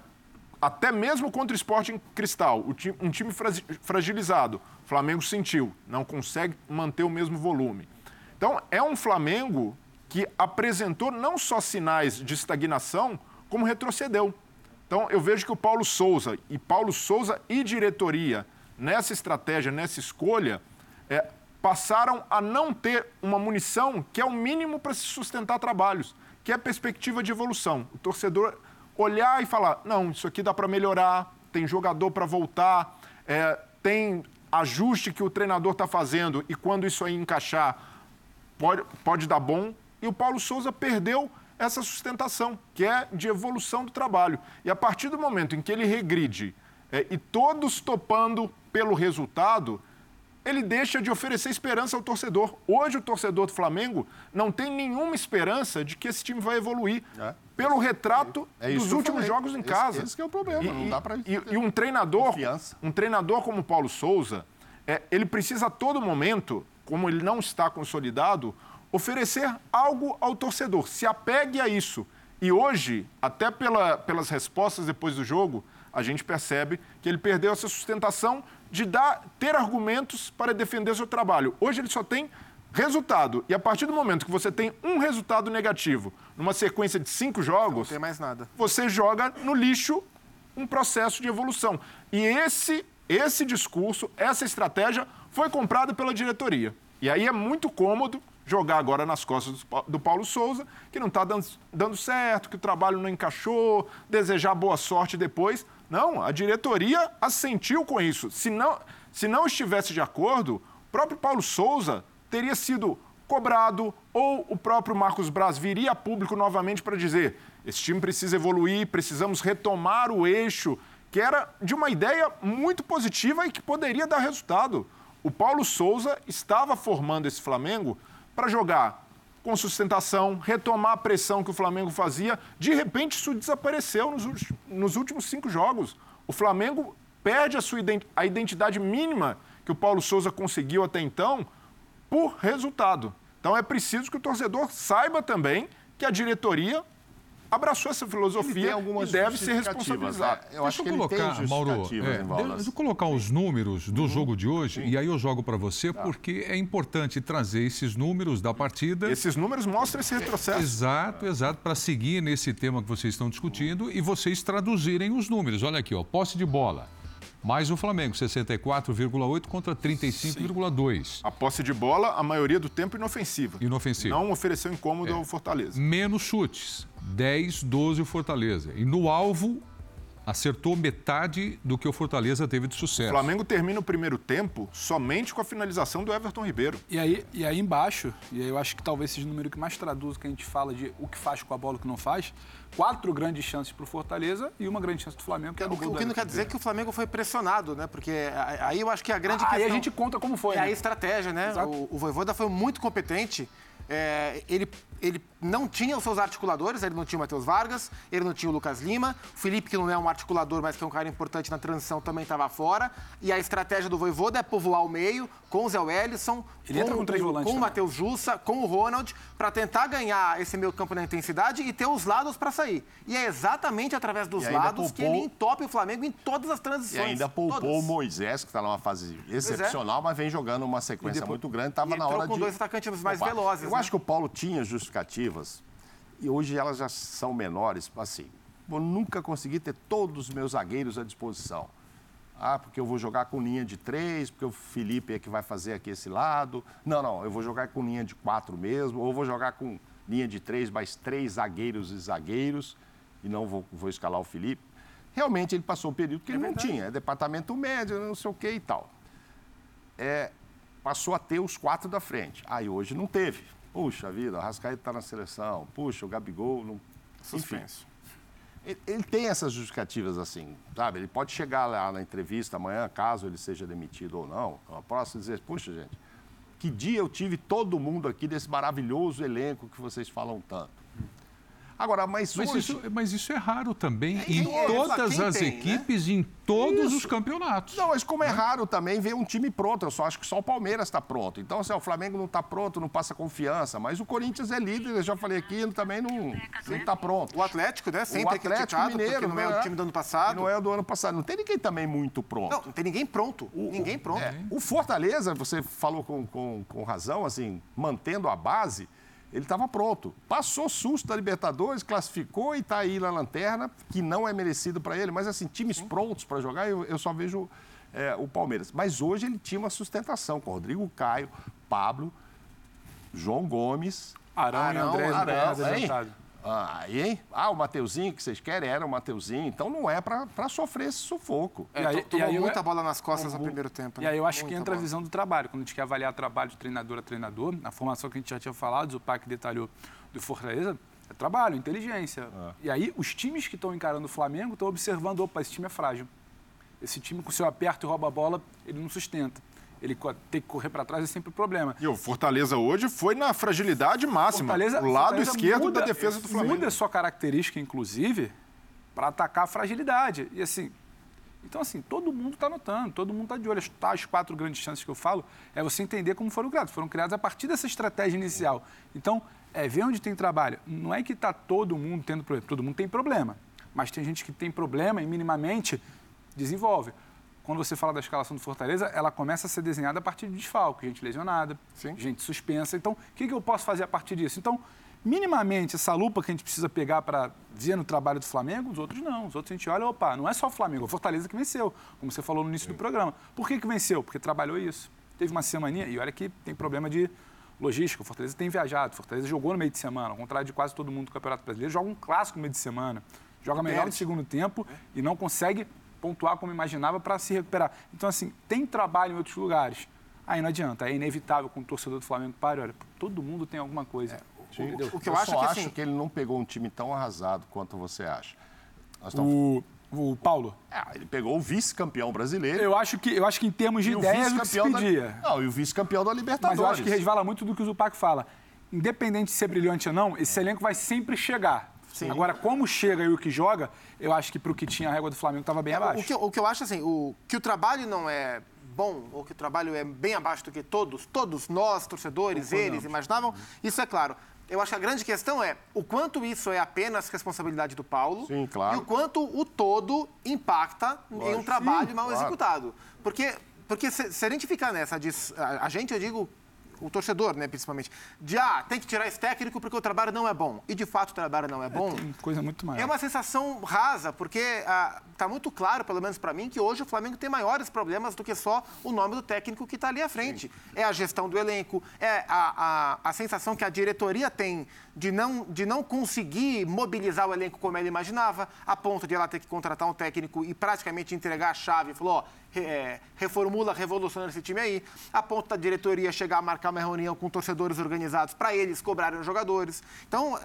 até mesmo contra o Sporting Cristal, um time fragilizado, o Flamengo sentiu, não consegue manter o mesmo volume. Então, é um Flamengo que apresentou não só sinais de estagnação, como retrocedeu. Então, eu vejo que o Paulo Souza, e Paulo Souza e diretoria, nessa estratégia, nessa escolha, é, passaram a não ter uma munição que é o mínimo para se sustentar trabalhos, que é a perspectiva de evolução. O torcedor olhar e falar: não, isso aqui dá para melhorar, tem jogador para voltar, é, tem ajuste que o treinador está fazendo e quando isso aí encaixar, pode, pode dar bom. E o Paulo Souza perdeu essa sustentação, que é de evolução do trabalho. E a partir do momento em que ele regride é, e todos topando pelo resultado, ele deixa de oferecer esperança ao torcedor. Hoje, o torcedor do Flamengo não tem nenhuma esperança de que esse time vai evoluir. É. Pelo retrato é, dos últimos jogos em casa. Esse, esse é o problema, e, não dá para e, e, um treinador, um treinador como o Paulo Souza, é, ele precisa a todo momento, como ele não está consolidado, oferecer algo ao torcedor. Se apegue a isso. E hoje, até pela, pelas respostas depois do jogo, a gente percebe que ele perdeu essa sustentação de dar, ter argumentos para defender seu trabalho. Hoje ele só tem resultado. E a partir do momento que você tem um resultado negativo numa sequência de cinco jogos. Você joga no lixo um processo de evolução. E esse, esse discurso, essa estratégia foi comprada pela diretoria. E aí é muito cômodo jogar agora nas costas do Paulo Souza, que não está dando, dando certo, que o trabalho não encaixou, desejar boa sorte depois. Não, a diretoria assentiu com isso. Se não, se não estivesse de acordo, o próprio Paulo Souza teria sido cobrado ou o próprio Marcos Braz viria a público novamente para dizer: esse time precisa evoluir, precisamos retomar o eixo, que era de uma ideia muito positiva e que poderia dar resultado. O Paulo Souza estava formando esse Flamengo para jogar com sustentação, retomar a pressão que o Flamengo fazia. De repente, isso desapareceu nos, nos últimos cinco jogos. O Flamengo perde a sua a identidade mínima que o Paulo Souza conseguiu até então por resultado. Então é preciso que o torcedor saiba também que a diretoria abraçou essa filosofia e deve ser responsabilizado. É, eu acho que colocar, Mauro, é, deixa eu colocar os números do uhum. jogo de hoje Sim. e aí eu jogo para você tá. porque é importante trazer esses números da partida. Esses números mostram esse retrocesso. Exato, exato, para seguir nesse tema que vocês estão discutindo e vocês traduzirem os números. Olha aqui, ó, posse de bola. Mais o Flamengo, 64,8 contra 35,2. A posse de bola, a maioria do tempo inofensiva. Inofensiva. Não ofereceu incômodo é. ao Fortaleza. Menos chutes, 10, 12 o Fortaleza. E no alvo, acertou metade do que o Fortaleza teve de sucesso. O Flamengo termina o primeiro tempo somente com a finalização do Everton Ribeiro. E aí, e aí embaixo, e aí eu acho que talvez seja o número que mais traduz o que a gente fala de o que faz com a bola e o que não faz, quatro grandes chances para o Fortaleza e uma grande chance do Flamengo, que é do O que não quer dizer que o Flamengo foi pressionado, né? Porque aí eu acho que a grande ah, questão... Aí a gente conta como foi, É né? a estratégia, né? O, o Voivoda foi muito competente é, ele, ele não tinha os seus articuladores, ele não tinha o Matheus Vargas, ele não tinha o Lucas Lima, o Felipe, que não é um articulador, mas que é um cara importante na transição, também estava fora. E a estratégia do Voivoda é povoar o meio com o Zé Wellison, ele com, com, com o Matheus Jussa, com o Ronald, para tentar ganhar esse meio campo na intensidade e ter os lados para sair. E é exatamente através dos lados poupou... que ele entope o Flamengo em todas as transições. E ainda poupou todas. o Moisés, que está numa fase é. excepcional, é. mas vem jogando uma sequência depois... muito grande, estava na hora com de... dois atacantes mais Opa. velozes. Eu né? acho que o Paulo tinha justificativas e hoje elas já são menores, assim. Eu nunca consegui ter todos os meus zagueiros à disposição. Ah, porque eu vou jogar com linha de três, porque o Felipe é que vai fazer aqui esse lado. Não, não, eu vou jogar com linha de quatro mesmo, ou vou jogar com linha de três, mais três zagueiros e zagueiros, e não vou, vou escalar o Felipe. Realmente ele passou um período que é ele verdade. não tinha, é departamento médio, não sei o que e tal. É, passou a ter os quatro da frente. Aí hoje não teve. Puxa vida, o Rascaeta está na seleção. Puxa, o Gabigol não. Suspenso. Ele, ele tem essas justificativas assim, sabe? Ele pode chegar lá na entrevista amanhã, caso ele seja demitido ou não, a próxima dizer, puxa, gente, que dia eu tive todo mundo aqui desse maravilhoso elenco que vocês falam tanto. Agora, mas, mas hoje... Isso, mas isso é raro também é, em é, todas as tem, né? equipes, né? em todos isso. os campeonatos. Não, mas como é né? raro também ver um time pronto, eu só acho que só o Palmeiras está pronto. Então, se assim, o Flamengo não está pronto, não passa confiança. Mas o Corinthians é líder, eu já falei aqui, também não está pronto. O Atlético, né? Sempre o Atlético Mineiro, não é, o time do ano passado. Não é o do ano passado. Não tem ninguém também muito pronto. Não, não tem ninguém pronto. O, ninguém pronto. É, o Fortaleza, você falou com, com, com razão, assim, mantendo a base ele estava pronto. Passou susto da Libertadores, classificou e está aí na lanterna, que não é merecido para ele. Mas, assim, times prontos para jogar, eu, eu, só vejo é, o Palmeiras. Mas hoje ele tinha uma sustentação com Rodrigo Caio, Pablo, João Gomes. Arão, Arão e André. Arão, Arão, ah, hein? Ah, o Mateuzinho que vocês querem era o Mateuzinho. Então não é para sofrer esse sufoco. É, e aí, tomou e aí muita eu... bola nas costas no primeiro tempo. Né? E aí eu acho muita que entra bola. a visão do trabalho. Quando a gente quer avaliar trabalho de treinador a treinador, a formação que a gente já tinha falado, o PAC detalhou do Fortaleza, é trabalho, inteligência. É. E aí os times que estão encarando o Flamengo estão observando, opa, esse time é frágil. Esse time com seu aperto e rouba a bola, ele não sustenta ele tem que correr para trás é sempre o um problema. E o Fortaleza hoje foi na fragilidade máxima. Fortaleza, o lado Fortaleza esquerdo muda, da defesa do Flamengo. Muda sua característica, inclusive, para atacar a fragilidade. E assim, então assim, todo mundo está notando, todo mundo está de olho. As, as quatro grandes chances que eu falo é você entender como foram criadas. Foram criadas a partir dessa estratégia inicial. Então, é ver onde tem trabalho. Não é que está todo mundo tendo problema. Todo mundo tem problema. Mas tem gente que tem problema e minimamente desenvolve quando você fala da escalação do Fortaleza, ela começa a ser desenhada a partir de desfalque, gente lesionada, Sim. gente suspensa. Então, o que, que eu posso fazer a partir disso? Então, minimamente, essa lupa que a gente precisa pegar para ver no trabalho do Flamengo, os outros não. Os outros a gente olha, opa, não é só o Flamengo, é o Fortaleza que venceu, como você falou no início do programa. Por que, que venceu? Porque trabalhou isso. Teve uma semaninha, e olha que tem problema de logística, o Fortaleza tem viajado, o Fortaleza jogou no meio de semana, ao contrário de quase todo mundo do Campeonato Brasileiro, joga um clássico no meio de semana, joga melhor no segundo tempo e não consegue pontuar como imaginava para se recuperar. Então, assim, tem trabalho em outros lugares. Aí não adianta, é inevitável com o torcedor do Flamengo para, olha, todo mundo tem alguma coisa. É, o, o, que eu, eu acho é que, assim, acho que ele não pegou um time tão arrasado quanto você acha. Estamos... O, o Paulo? É, ele pegou o vice-campeão brasileiro. Eu acho que, eu acho que em termos de ideias o que se pedia. Da... Não, e o vice-campeão da Libertadores. Mas eu acho que resvala muito do que o Zupac fala. Independente de ser brilhante ou não, esse elenco vai sempre chegar. Sim. Agora, como chega e o que joga, eu acho que para o que tinha a régua do Flamengo estava bem é, abaixo. O que, o que eu acho assim, o, que o trabalho não é bom, ou que o trabalho é bem abaixo do que todos, todos nós, torcedores, eles, imaginavam, isso é claro. Eu acho que a grande questão é o quanto isso é apenas responsabilidade do Paulo Sim, claro. e o quanto o todo impacta em um trabalho Sim, mal claro. executado. Porque, porque se, se a gente ficar nessa a gente, eu digo, o torcedor, né, principalmente, de ah, tem que tirar esse técnico porque o trabalho não é bom. E de fato o trabalho não é bom. Tem coisa muito maior. É uma sensação rasa, porque está muito claro, pelo menos para mim, que hoje o Flamengo tem maiores problemas do que só o nome do técnico que está ali à frente. É a gestão do elenco, é a, a, a sensação que a diretoria tem de não, de não conseguir mobilizar o elenco como ela imaginava, a ponto de ela ter que contratar um técnico e praticamente entregar a chave. Falou, ó, é, reformula, revoluciona esse time aí, a ponto da diretoria chegar a marcar uma reunião com torcedores organizados para eles cobrarem os jogadores. Então,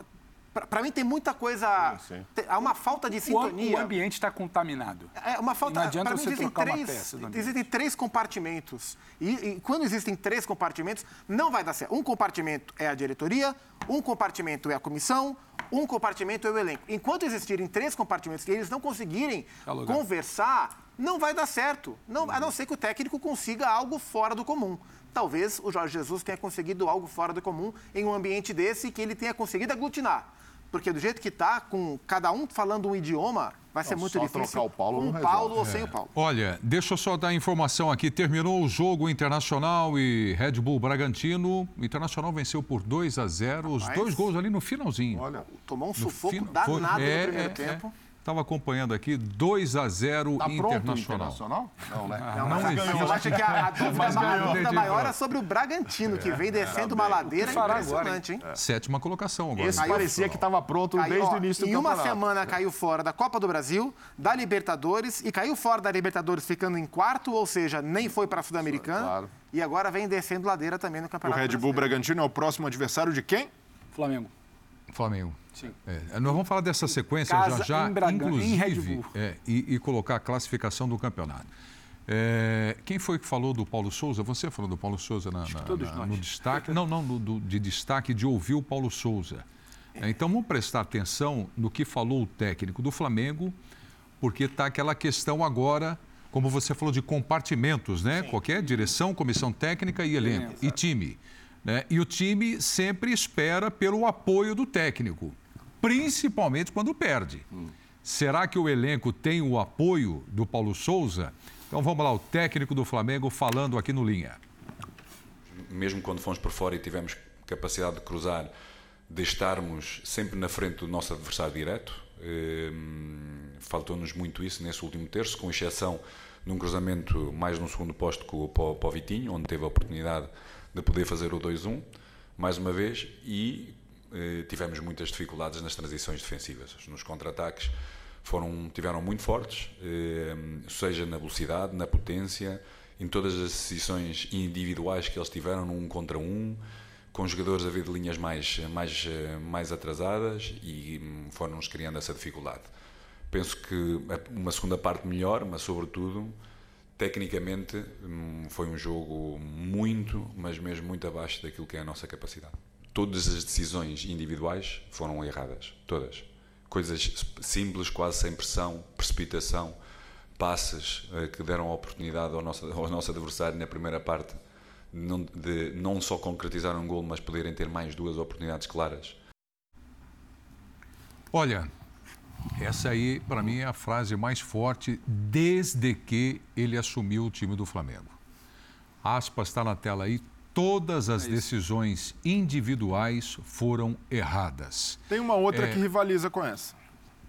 para mim tem muita coisa. Sim, sim. tem- Há uma falta de sintonia. o ambiente está contaminado. É uma falta. Não adianta mim, você existem trocar uma três, peça do ambiente. Existem três compartimentos. E, e quando existem três compartimentos, não vai dar certo. Um compartimento é a diretoria, um compartimento é a comissão, um compartimento é o elenco. Enquanto existirem três compartimentos e eles não conseguirem Dialogar. conversar, não vai dar certo. Não, a não ser que o técnico consiga algo fora do comum. Talvez o Jorge Jesus tenha conseguido algo fora do comum em um ambiente desse que ele tenha conseguido aglutinar. Porque do jeito que está, com cada um falando um idioma, vai ser Não, muito só difícil. trocar o Paulo com não o. Paulo ou sem o Paulo. Olha, deixa eu só dar informação aqui. Terminou o jogo Internacional e Red Bull Bragantino. O Internacional venceu por 2 a 0. Os Rapaz. dois gols ali no finalzinho. Olha, Tomou um No sufoco fina- danado foi- no é, primeiro é, tempo. Estava acompanhando aqui, 2 a 0 tá pronto o Internacional. Internacional? Não, né? Não, Não mas existe. eu acho que a, a dúvida, a maior é sobre o Bragantino, que vem descendo uma ladeira impressionante, hein? Sétima colocação agora. Esse Caiu parecia que estava pronto Caiu, desde ó, o início do em uma campeonato. semana caiu fora da Copa do Brasil, da Libertadores e caiu fora da Libertadores ficando em quarto, ou seja, nem foi para a Sul-Americana. Claro. E agora vem descendo ladeira também no O Campeonato Red Bull Brasileiro. Bragantino é o próximo adversário de quem? Flamengo. Flamengo. Sim. É, nós vamos falar dessa sequência Casa já já, em Bragan- em inclusive, Bull. é, e, e colocar a classificação do campeonato. É, quem foi que falou do Paulo Souza? Você falou do Paulo Souza na, na- na- no destaque? Não, não, do- de destaque de ouvir o Paulo Souza. É, então vamos prestar atenção no que falou o técnico do Flamengo, porque está aquela questão agora, como você falou, de compartimentos, né? Qualquer direção, comissão técnica e elenco, e time. né? E o time sempre espera pelo apoio do técnico, principalmente quando perde. Será que o elenco tem o apoio do Paulo Souza? Então vamos lá, o técnico do Flamengo falando aqui no Linha. mesmo quando fomos por fora e tivemos capacidade de cruzar, de estarmos sempre na frente do nosso adversário direto. Hum, Faltou-nos muito isso nesse último terço, com exceção de um cruzamento mais no segundo posto com o para para o Vitinho, onde teve a oportunidade de poder fazer o 2-1, mais uma vez, e tivemos muitas dificuldades nas transições defensivas. Nos contra-ataques foram, tiveram muito fortes, eh, seja na velocidade, na potência, em todas as decisões individuais que eles tiveram, num contra um, com jogadores a vir de linhas mais, mais, eh, mais atrasadas e hum, foram-nos criando essa dificuldade. Penso que uma segunda parte melhor, mas sobretudo, tecnicamente, hum, foi um jogo muito, mas mesmo muito abaixo daquilo que é a nossa capacidade. Todas as decisões individuais foram erradas, todas. Coisas simples, quase sem pressão, precipitação, passes eh, que deram oportunidade ao nosso, ao nosso adversário na primeira parte de não só concretizar um gol, mas poderem ter mais duas oportunidades claras. Olha, essa aí, para mim, é a frase mais forte desde que ele assumiu o time do Flamengo. Aspas está na tela aí. Todas as decisões individuais foram erradas. Tem uma outra É. que rivaliza com essa.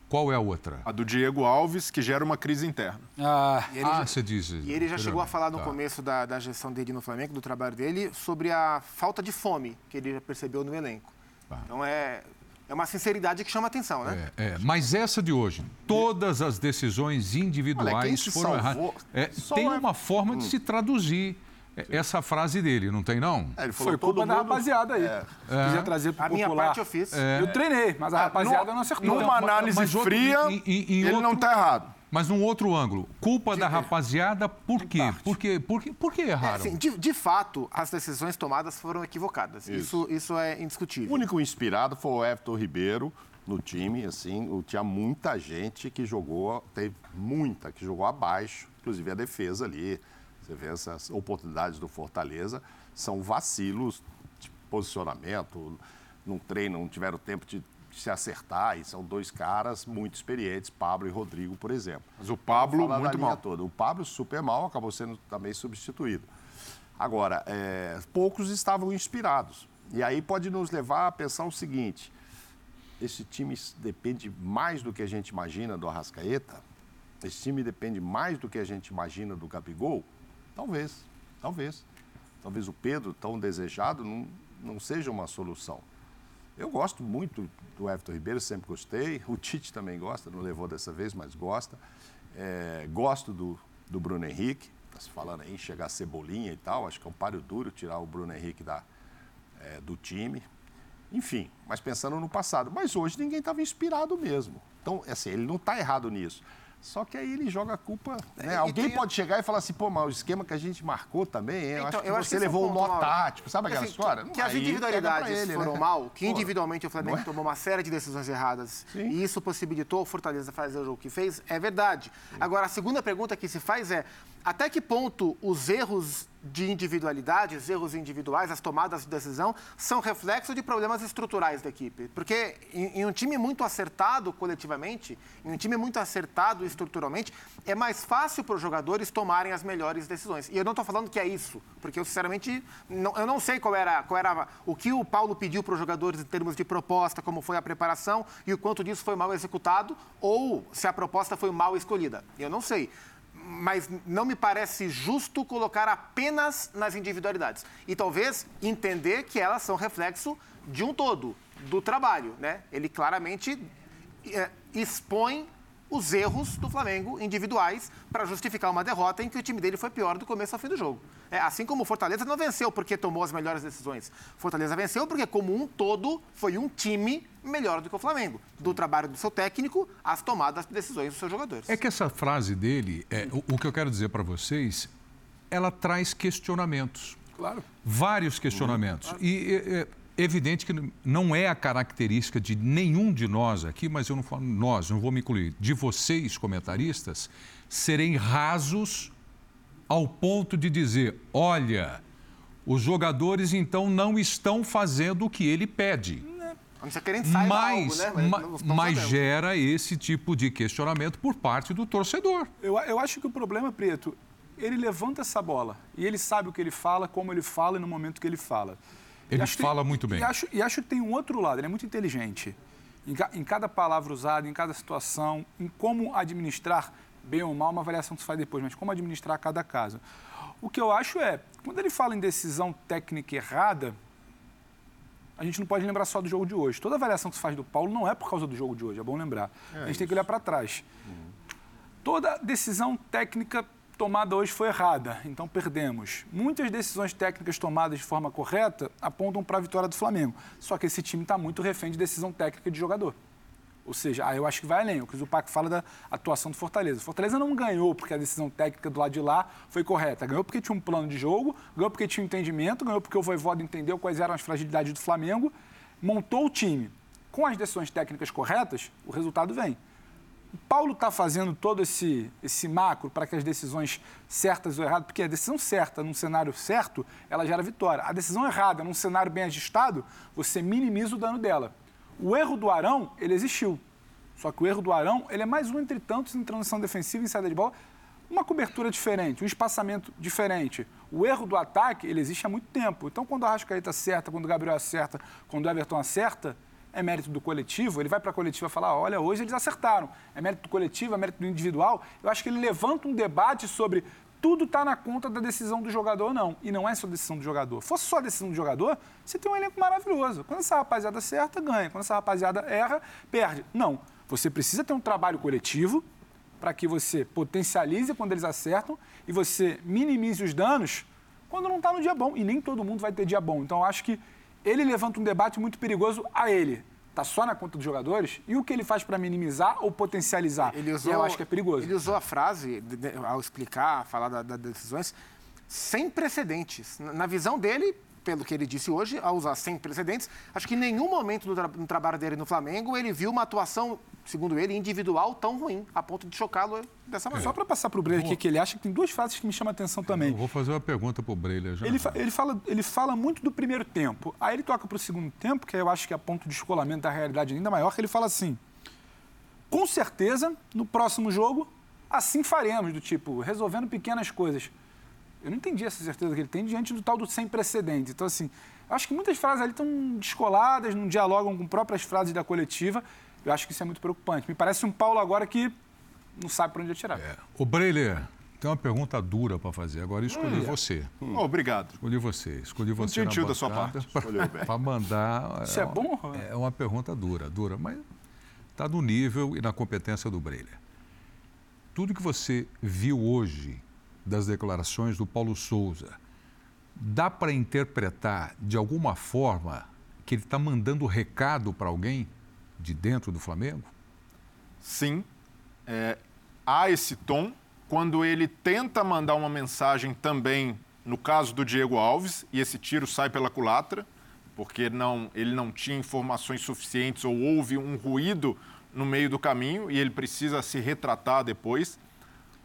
Qual é a outra? A do Diego Alves, que gera uma crise interna. Ah, E ele, Ah, já, você diz. e ele já chegou a falar no Tá. começo da, da gestão dele no Flamengo, do trabalho dele, sobre a falta de fome que ele já percebeu no elenco. Tá. Então é, é uma sinceridade que chama atenção, né? É, é, mas essa de hoje, todas as decisões Olha, quem individuais se foram erradas. É, tem é- uma forma de se traduzir é, essa frase dele, não tem não? É, ele falou, foi culpa todo da mundo- rapaziada aí. É. Quiser trazer pro A minha popular. parte eu fiz. Eu treinei, mas a rapaziada não acertou. Numa análise mas fria, em- em- em ele outro- não está errado. Mas num outro ângulo, culpa da rapaziada, por quê? Por quê? Por quê, por que É, erraram? assim, de, de fato, as decisões tomadas foram equivocadas. Isso, isso é O indiscutível. único inspirado foi o Everton Ribeiro no time, assim, o- tinha muita gente que jogou, teve muita que jogou abaixo, inclusive a defesa ali. Você vê essas oportunidades do Fortaleza, são vacilos de posicionamento, num treino, não tiveram tempo de, de se acertar. E são dois caras muito experientes, Pablo e Rodrigo, por exemplo. Mas o Pablo, muito mal. Toda. O Pablo, super mal, acabou sendo também substituído. Agora, é, poucos estavam inspirados. E aí pode nos levar a pensar o seguinte: esse time depende mais do que a gente imagina do Arrascaeta? Esse time depende mais do que a gente imagina do Gabigol? Talvez, talvez. Talvez o Pedro, tão desejado, não, não seja uma solução. Eu gosto muito do Everton Ribeiro, sempre gostei. O Tite também gosta, não levou dessa vez, mas gosta. É, gosto do, do Bruno Henrique. Está se falando aí em chegar a cebolinha e tal. Acho que é um páreo duro tirar o Bruno Henrique da, é, do time. Enfim, mas pensando no passado. Mas hoje ninguém estava inspirado mesmo. Então, assim, ele não está errado nisso. Só que aí ele joga a culpa. Né? É, Alguém tem... pode chegar e falar assim, pô, mas o esquema que a gente marcou também, então, acho que eu você acho levou um nó tático, sabe aquela assim, história? Que, que as individualidades ele, foram né? mal, que individualmente o Flamengo é? tomou uma série de decisões erradas Sim. e isso possibilitou o Fortaleza fazer o jogo que fez, é verdade. Sim. Agora, a segunda pergunta que se faz é, até que ponto os erros de individualidade, os erros individuais, as tomadas de decisão, são reflexo de problemas estruturais da equipe. Porque em, em, um time muito acertado coletivamente, em um time muito acertado estruturalmente, é mais fácil para os jogadores tomarem as melhores decisões. E eu não estou falando que é isso, porque eu, sinceramente, não, eu não sei qual era, qual era o que o Paulo pediu para os jogadores em termos de proposta, como foi a preparação e o quanto disso foi mal executado, ou se a proposta foi mal escolhida. Eu não sei mas não me parece justo colocar apenas nas individualidades. E talvez entender que elas são reflexo de um todo, do trabalho. Né? Ele claramente é, expõe os erros do Flamengo individuais para justificar uma derrota em que o time dele foi pior do começo ao fim do jogo. É, assim como o Fortaleza não venceu porque tomou as melhores decisões. Fortaleza venceu porque, como um todo, foi um time melhor do que o Flamengo. Do trabalho do seu técnico, às tomadas de decisões dos seus jogadores. É que essa frase dele, é, o, o que eu quero dizer para vocês, ela traz questionamentos. Claro. Vários questionamentos. Claro. E é, evidente que não é a característica de nenhum de nós aqui, mas eu não falo nós, não vou me incluir, de vocês, comentaristas, serem rasos ao ponto de dizer: olha, os jogadores então não estão fazendo o que ele pede. Mas, algo, né? mas, mas gera esse tipo de questionamento por parte do torcedor. Eu, eu acho que o problema, Preto, ele levanta essa bola e ele sabe o que ele fala, como ele fala e no momento que ele fala. Ele fala tem, muito bem. E acho, e acho que tem um outro lado, ele é muito inteligente. Em, em, cada palavra usada, em cada situação, em como administrar bem ou mal, uma avaliação que se faz depois, mas como administrar cada caso. O que eu acho é, quando ele fala em decisão técnica errada, a gente não pode lembrar só do jogo de hoje. Toda avaliação que se faz do Paulo não é por causa do jogo de hoje, é bom lembrar. É a gente isso. tem que olhar para trás. Uhum. Toda decisão técnica tomada hoje foi errada, então perdemos. Muitas decisões técnicas tomadas de forma correta apontam para a vitória do Flamengo. Só que esse time está muito refém de decisão técnica de jogador. Ou seja, aí eu acho que vai além. O que o Zupac fala da atuação do Fortaleza. O Fortaleza não ganhou porque a decisão técnica do lado de lá foi correta. Ganhou porque tinha um plano de jogo, ganhou porque tinha um entendimento, ganhou porque o Voivoda entendeu quais eram as fragilidades do Flamengo, montou o time. Com as decisões técnicas corretas, o resultado vem. Paulo está fazendo todo esse, esse macro para que as decisões certas ou erradas, porque a decisão certa num cenário certo, ela gera vitória. A decisão errada num cenário bem ajustado, você minimiza o dano dela. O erro do Arão, ele existiu. Só que o erro do Arão, ele é mais um entre tantos em transição defensiva e saída de bola. Uma cobertura diferente, um espaçamento diferente. O erro do ataque, ele existe há muito tempo. Então, quando a Arrascaeta acerta, quando o Gabriel acerta, quando o Everton acerta, é mérito do coletivo, ele vai para a coletiva falar, olha, hoje eles acertaram. É mérito do coletivo, é mérito do individual. Eu acho que ele levanta um debate sobre tudo está na conta da decisão do jogador, não. E não é só decisão do jogador. Fosse só decisão do jogador, você tem um elenco maravilhoso. Quando essa rapaziada acerta, ganha. Quando essa rapaziada erra, perde. Não. Você precisa ter um trabalho coletivo para que você potencialize quando eles acertam e você minimize os danos quando não está no dia bom. E nem todo mundo vai ter dia bom. Então, acho que ele levanta um debate muito perigoso a ele. Está só na conta dos jogadores? E o que ele faz para minimizar ou potencializar? Ele usou, e eu acho que é perigoso. Ele usou a frase, ao explicar, falar das da decisões, sem precedentes. Na visão dele, pelo que ele disse hoje, a usar sem precedentes. Acho que em nenhum momento no, tra no trabalho dele no Flamengo ele viu uma atuação, segundo ele, individual tão ruim, a ponto de chocá-lo dessa maneira. Só para passar para o Breler aqui, que ele acha que tem duas frases que me chamam a atenção também. Eu vou fazer uma pergunta para o Breler. Já. Ele, fa ele, fala, ele fala muito do primeiro tempo. Aí ele toca para o segundo tempo, que eu acho que é ponto de escolamento da realidade ainda maior, que ele fala assim, com certeza, no próximo jogo, assim faremos, do tipo, resolvendo pequenas coisas. Eu não entendi essa certeza que ele tem diante do tal do sem precedentes. Então, assim, acho que muitas frases ali estão descoladas, não dialogam com próprias frases da coletiva. Eu acho que isso é muito preocupante. Me parece um Paulo agora que não sabe para onde atirar. É. O Breiler, tem uma pergunta dura para fazer. Agora escolhi hum. você. Hum. obrigado. Escolhi você. Escolhi você. Um gentil da sua parte. Para mandar. Isso é, é bom? É uma pergunta dura, dura, mas está no nível e na competência do Breiler. Tudo que você viu hoje das declarações do Paulo Souza, dá para interpretar de alguma forma que ele está mandando recado para alguém de dentro do Flamengo? Sim. É, há esse tom. Quando ele tenta mandar uma mensagem também, no caso do Diego Alves, e esse tiro sai pela culatra, porque não, ele não tinha informações suficientes ou houve um ruído no meio do caminho e ele precisa se retratar depois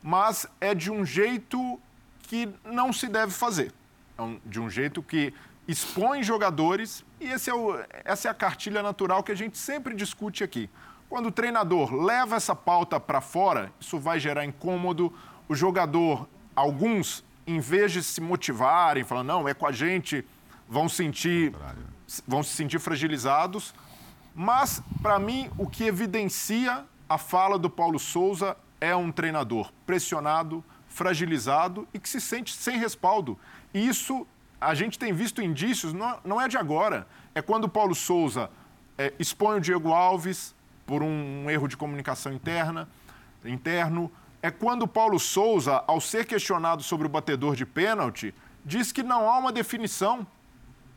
mas é de um jeito que não se deve fazer. É de um jeito que expõe jogadores, e é o, essa é a cartilha natural que a gente sempre discute aqui. Quando o treinador leva essa pauta para fora, isso vai gerar incômodo. O jogador, alguns, em vez de se motivarem, falando, não, é com a gente, vão sentir, vão se sentir fragilizados. Mas, para mim, o que evidencia a fala do Paulo Souza é um treinador pressionado, fragilizado e que se sente sem respaldo. Isso a gente tem visto indícios, não, é de agora. É quando o Paulo Souza é, expõe o Diego Alves por um erro de comunicação interna, interno. É quando o Paulo Souza, ao ser questionado sobre o batedor de pênalti, diz que não há uma definição.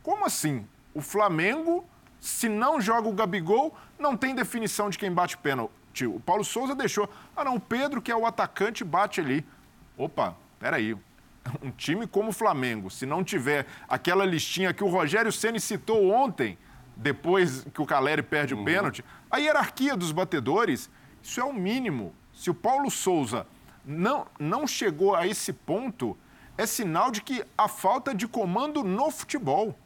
Como assim? O Flamengo, se não joga o Gabigol, não tem definição de quem bate pênalti. O Paulo Souza deixou. Ah, não, o Pedro, que é o atacante, bate ali. Opa, peraí. Um time como o Flamengo, se não tiver aquela listinha que o Rogério Ceni citou ontem, depois que o Caleri perde uhum. o pênalti, a hierarquia dos batedores, isso é o mínimo. Se o Paulo Souza não, não chegou a esse ponto, é sinal de que há falta de comando no futebol.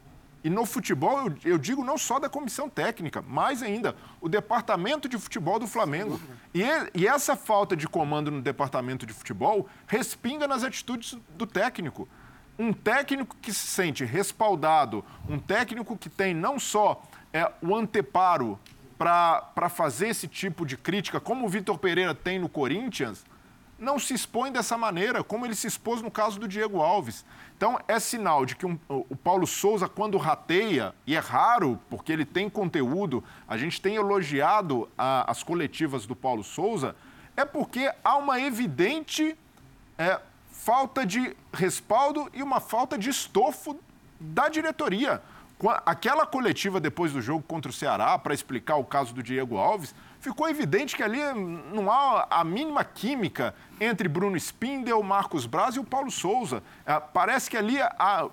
E no futebol, eu, eu, digo não só da comissão técnica, mais ainda, o departamento de futebol do Flamengo. E, e essa falta de comando no departamento de futebol respinga nas atitudes do técnico. Um técnico que se sente respaldado, um técnico que tem não só é, o anteparo para fazer esse tipo de crítica, como o Vitor Pereira tem no Corinthians, não se expõe dessa maneira, como ele se expôs no caso do Diego Alves. Então, é sinal de que um, o Paulo Souza, quando rateia, e é raro, porque ele tem conteúdo, a gente tem elogiado a, as coletivas do Paulo Souza, é porque há uma evidente é, falta de respaldo e uma falta de estofo da diretoria. Aquela coletiva depois do jogo contra o Ceará, para explicar o caso do Diego Alves, ficou evidente que ali não há a mínima química entre Bruno Spindel, Marcos Braz e o Paulo Souza. É, parece que ali,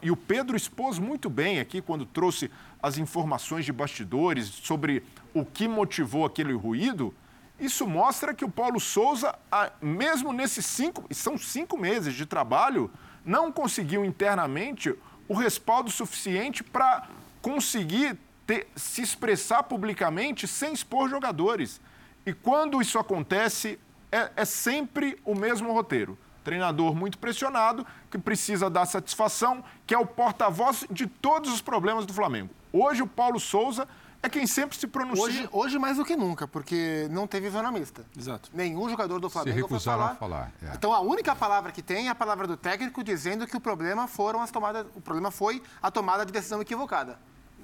e o Pedro expôs muito bem aqui quando trouxe as informações de bastidores sobre o que motivou aquele ruído. Isso mostra que o Paulo Souza, mesmo nesses cinco, são cinco meses de trabalho, não conseguiu internamente o respaldo suficiente para conseguir ter, se expressar publicamente sem expor jogadores. E quando isso acontece, é, é sempre o mesmo roteiro. Treinador muito pressionado, que precisa dar satisfação, que é o porta-voz de todos os problemas do Flamengo. Hoje, o Paulo Souza é quem sempre se pronuncia. Hoje, hoje mais do que nunca, porque não teve zona mista. Exato. Nenhum jogador do Flamengo se recusaram falar. a falar. É. Então a única palavra que tem é a palavra do técnico dizendo que o problema foram as tomadas, o problema foi a tomada de decisão equivocada.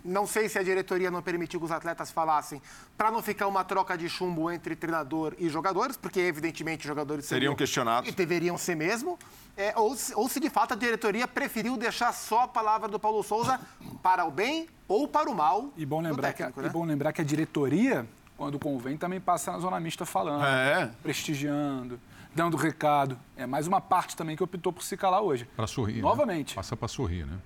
Não sei se a diretoria não permitiu que os atletas falassem para não ficar uma troca de chumbo entre treinador e jogadores, porque evidentemente os jogadores seriam, seriam questionados e deveriam ser mesmo. É, ou, ou se de fato a diretoria preferiu deixar só a palavra do Paulo Souza para o bem ou para o mal. E bom lembrar, técnico, que, a, né? e bom lembrar que a diretoria, quando convém, também passa na zona mista falando, é. prestigiando dando recado. É mais uma parte também que optou por se calar hoje. Para sorrir. Novamente. Né? Passa para sorrir, né?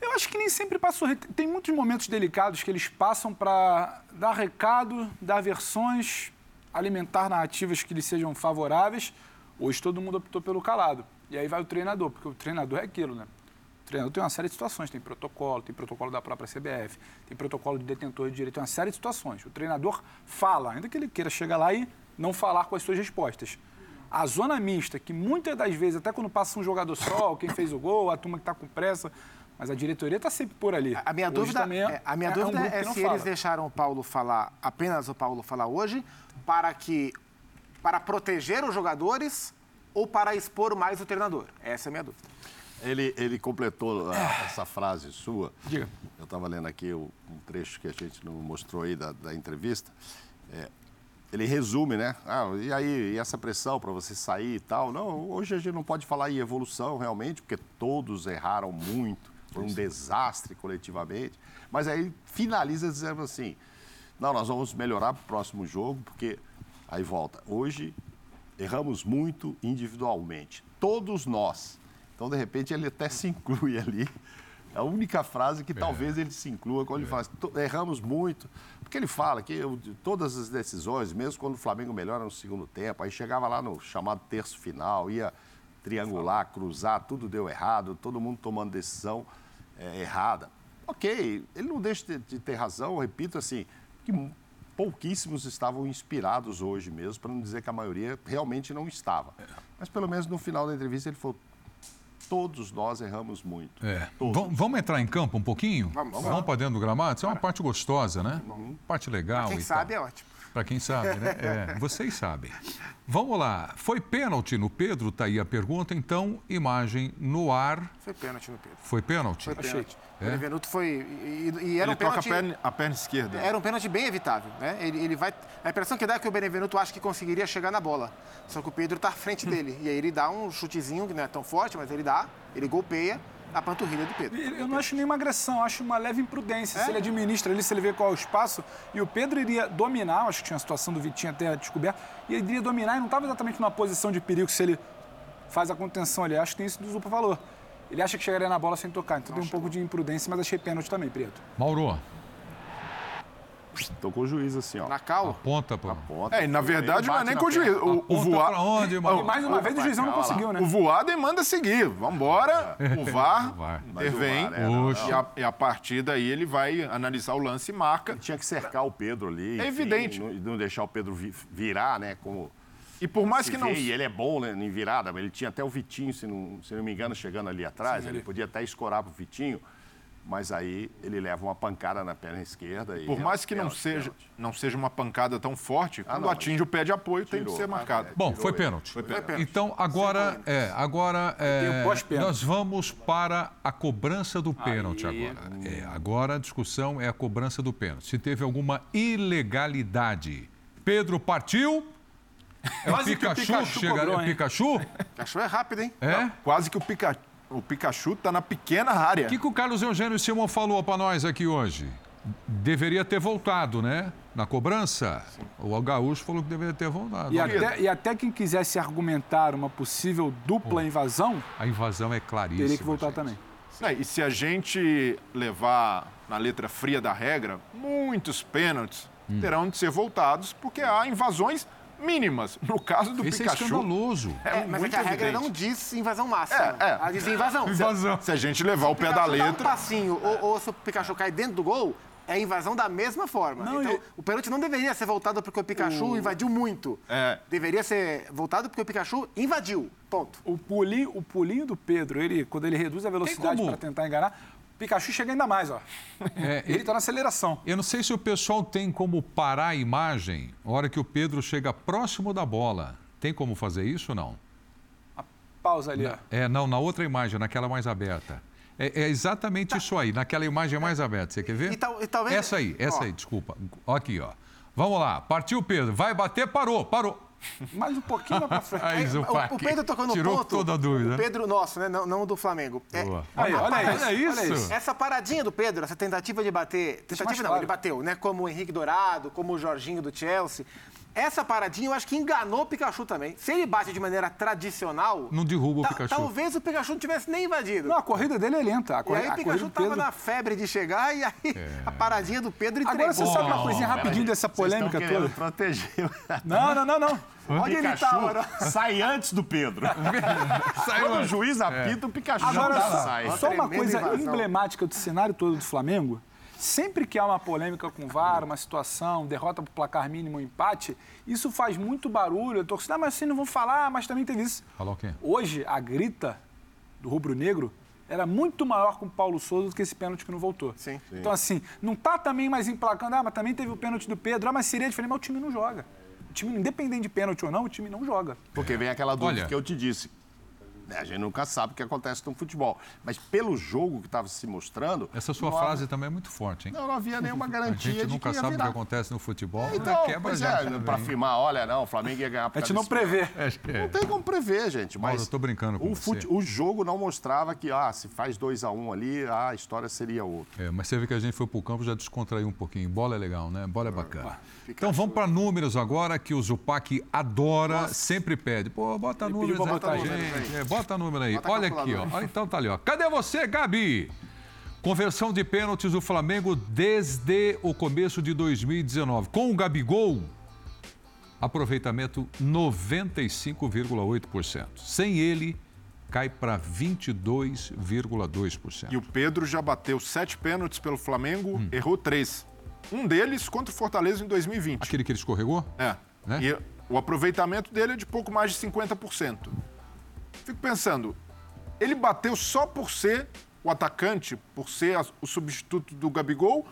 Eu acho que nem sempre passa o Tem muitos momentos delicados que eles passam para dar recado, dar versões, alimentar narrativas que lhes sejam favoráveis. Hoje todo mundo optou pelo calado. E aí vai o treinador, porque o treinador é aquilo, né? O treinador tem uma série de situações, tem protocolo, tem protocolo da própria CBF, tem protocolo de detentor de direito, tem uma série de situações. O treinador fala, ainda que ele queira chegar lá e não falar com as suas respostas. A zona mista, que muitas das vezes, até quando passa um jogador só, quem fez o gol, a turma que está com pressa, mas a diretoria está sempre por ali. A minha hoje dúvida, é, é, a minha é, dúvida é, um é se fala. eles deixaram o Paulo falar, apenas o Paulo falar hoje, para que para proteger os jogadores ou para expor mais o treinador? Essa é a minha dúvida. Ele, ele completou a, essa frase sua. Diga. Eu estava lendo aqui o, um trecho que a gente não mostrou aí da, da entrevista. É, ele resume, né? Ah, e aí, e essa pressão para você sair e tal? Não, hoje a gente não pode falar em evolução realmente, porque todos erraram muito, foi um desastre coletivamente. Mas aí finaliza dizendo assim: não, nós vamos melhorar para o próximo jogo, porque aí volta. Hoje erramos muito individualmente, todos nós. Então, de repente, ele até se inclui ali. É a única frase que é. talvez ele se inclua quando é. ele fala erramos muito. Porque ele fala que eu, todas as decisões, mesmo quando o Flamengo melhora no segundo tempo, aí chegava lá no chamado terço final, ia triangular, cruzar, tudo deu errado, todo mundo tomando decisão é, errada. Ok, ele não deixa de, de ter razão, eu repito assim, que pouquíssimos estavam inspirados hoje mesmo, para não dizer que a maioria realmente não estava. É. Mas pelo menos no final da entrevista ele falou: todos nós erramos muito. É. Vamos entrar em campo um pouquinho? Vamos, vamos. vamos para dentro do gramado? Isso é uma parte gostosa, né? Uhum. Parte legal. Quem sabe tal. é ótimo. Para quem sabe, né? É, vocês sabem. Vamos lá. Foi pênalti no Pedro? Tá aí a pergunta. Então, imagem no ar. Foi pênalti no Pedro. Foi pênalti? Foi pênalti. É? O Benevenuto foi. E, e era ele um pênalti, toca a perna, a perna, esquerda. Era um pênalti bem evitável. Né? Ele, ele vai. A impressão que dá é que o Benevenuto acha que conseguiria chegar na bola. Só que o Pedro está à frente dele. E aí ele dá um chutezinho, que não é tão forte, mas ele dá, ele golpeia a panturrilha do Pedro. Eu não acho nenhuma agressão, acho uma leve imprudência. É? Se ele administra ali, se ele vê qual é o espaço, e o Pedro iria dominar, acho que tinha a situação do Vitinho até descoberto, e ele iria dominar e não estava exatamente numa posição de perigo se ele faz a contenção ali. Acho que tem isso do duplo valor. Ele acha que chegaria na bola sem tocar, então não tem um pouco de imprudência, mas achei pênalti também, Preto. Mauro. Estou com o juiz assim, ó. Na cal? Aponta, pô. Aponta. É, e na verdade não é nem com o juiz. O, o voar... pra onde, mano? E mais uma vez o juizão não conseguiu, né? O voado manda seguir. Vambora. O VAR, VAR. intervém. É, e, a, e a partir daí ele vai analisar o lance e marca. Ele tinha que cercar o Pedro ali. É evidente. Não, não deixar o Pedro virar, né? Como e por mais se que não. E ele é bom né, em virada, ele tinha até o Vitinho, se não, se não me engano, chegando ali atrás. Sim, ele... ele podia até escorar pro Vitinho mas aí ele leva uma pancada na perna esquerda. Por mais que não seja, não seja uma pancada tão forte, ah, quando não, atinge o pé de apoio tirou, tem que ser marcado. É, Bom, foi pênalti. foi pênalti. Então agora, é, agora é, nós vamos para a cobrança do pênalti aí. agora. É, agora a discussão é a cobrança do pênalti. Se teve alguma ilegalidade. Pedro partiu. É o Pikachu, Pikachu chega, cobrou, é Pikachu? Pikachu é rápido, hein? É? Não, quase que o Pikachu o Pikachu está na pequena área. O que, que o Carlos Eugênio Simon falou para nós aqui hoje? Deveria ter voltado, né? Na cobrança. Sim. O Gaúcho falou que deveria ter voltado. E até, e até, quem quisesse argumentar uma possível dupla oh. invasão. A invasão é claríssima. Teria que voltar gente. também. É, e se a gente levar na letra fria da regra, muitos pênaltis hum. terão de ser voltados, porque há invasões mínimas. No caso do Esse é Pikachu. É escandaloso. É, mas é que a regra não diz invasão máxima. É, é. Ela diz invasão. invasão. Se a gente levar o, o pé da letra. Dá um passinho, ou, ou se o Pikachu cai dentro do gol, é invasão da mesma forma. Não, então, o pênalti não deveria ser voltado porque o Pikachu o... invadiu muito. É. Deveria ser voltado porque o Pikachu invadiu. Ponto. O pulinho, o pulinho do Pedro, ele, quando ele reduz a velocidade para tentar enganar, Pikachu chega ainda mais, ó. É, ele está na aceleração. Eu não sei se o pessoal tem como parar a imagem na hora que o Pedro chega próximo da bola. Tem como fazer isso ou não? A pausa ali, na, ó. É, não, na outra imagem, naquela mais aberta. É, é exatamente tá. isso aí, naquela imagem mais aberta. Você quer ver? E tal, e talvez... Essa aí, essa ó. aí, desculpa. Aqui, ó. Vamos lá, partiu Pedro. Vai bater, parou, parou. Mais um pouquinho lá pra frente. Aí, o, o, Pedro tocou no Tirou ponto. toda a dúvida. O Pedro nosso, né? Não, não do Flamengo. É, Aí, olha, olha, isso, olha, isso. olha, isso, Essa paradinha do Pedro, essa tentativa de bater. Tentativa não, claro. ele bateu, né? Como o Henrique Dourado, como o Jorginho do Chelsea. Essa paradinha eu acho que enganou o Pikachu também. Se ele bate de maneira tradicional. Não derruba o Pikachu. Talvez o Pikachu não tivesse nem invadido. Não, a corrida dele é lenta. A e aí o Pikachu tava na febre de chegar e aí é. a paradinha do Pedro entregou. Agora você sabe uma coisinha rapidinho dessa polêmica toda? proteger. Não, não, não, não. Onde ele estava? Sai antes do Pedro. sai Quando o juiz apita, é. o Pikachu Agora, só, sai. Só uma coisa invasão. emblemática do cenário todo do Flamengo. Sempre que há uma polêmica com o VAR, uma situação, derrota por placar mínimo, empate, isso faz muito barulho. A torcida, ah, mas assim não vão falar, mas também teve isso. Falou o quê? Hoje, a grita do rubro-negro era muito maior com o Paulo Souza do que esse pênalti que não voltou. Sim, sim. Então, assim, não está também mais emplacando, ah, mas também teve o pênalti do Pedro, ah, mas seria diferente, mas o time não joga. O time, independente de pênalti ou não, o time não joga. Porque vem aquela dúvida Olha, que eu te disse. A gente nunca sabe o que acontece no futebol. Mas pelo jogo que estava se mostrando. Essa sua frase também é muito forte, hein? Não, não havia nenhuma garantia. A gente nunca sabe virar. o que acontece no futebol. Então, quebra é, para afirmar, olha, não, o Flamengo ia ganhar. A gente não prevê. É, não tem como prever, gente. Mas Mauro, eu tô brincando com o, você. o jogo não mostrava que, ah, se faz 2 a 1 um ali, ah, a história seria outra. É, mas você vê que a gente foi pro campo já descontraiu um pouquinho. Bola é legal, né? Bola é bacana. Então vamos para números agora, que o Zupac adora, Nossa. sempre pede. Pô, bota Ele números aí pra gente. É, bota número aí. Bota Olha aqui, ó. Então tá ali, ó. Cadê você, Gabi? Conversão de pênaltis do Flamengo desde o começo de 2019. Com o Gabigol, aproveitamento 95,8%. Sem ele, cai para 22,2%. E o Pedro já bateu sete pênaltis pelo Flamengo, hum. errou três. Um deles contra o Fortaleza em 2020. Aquele que ele escorregou? É. Né? E o aproveitamento dele é de pouco mais de 50%. Fico pensando, ele bateu só por ser o atacante, por ser o substituto do Gabigol,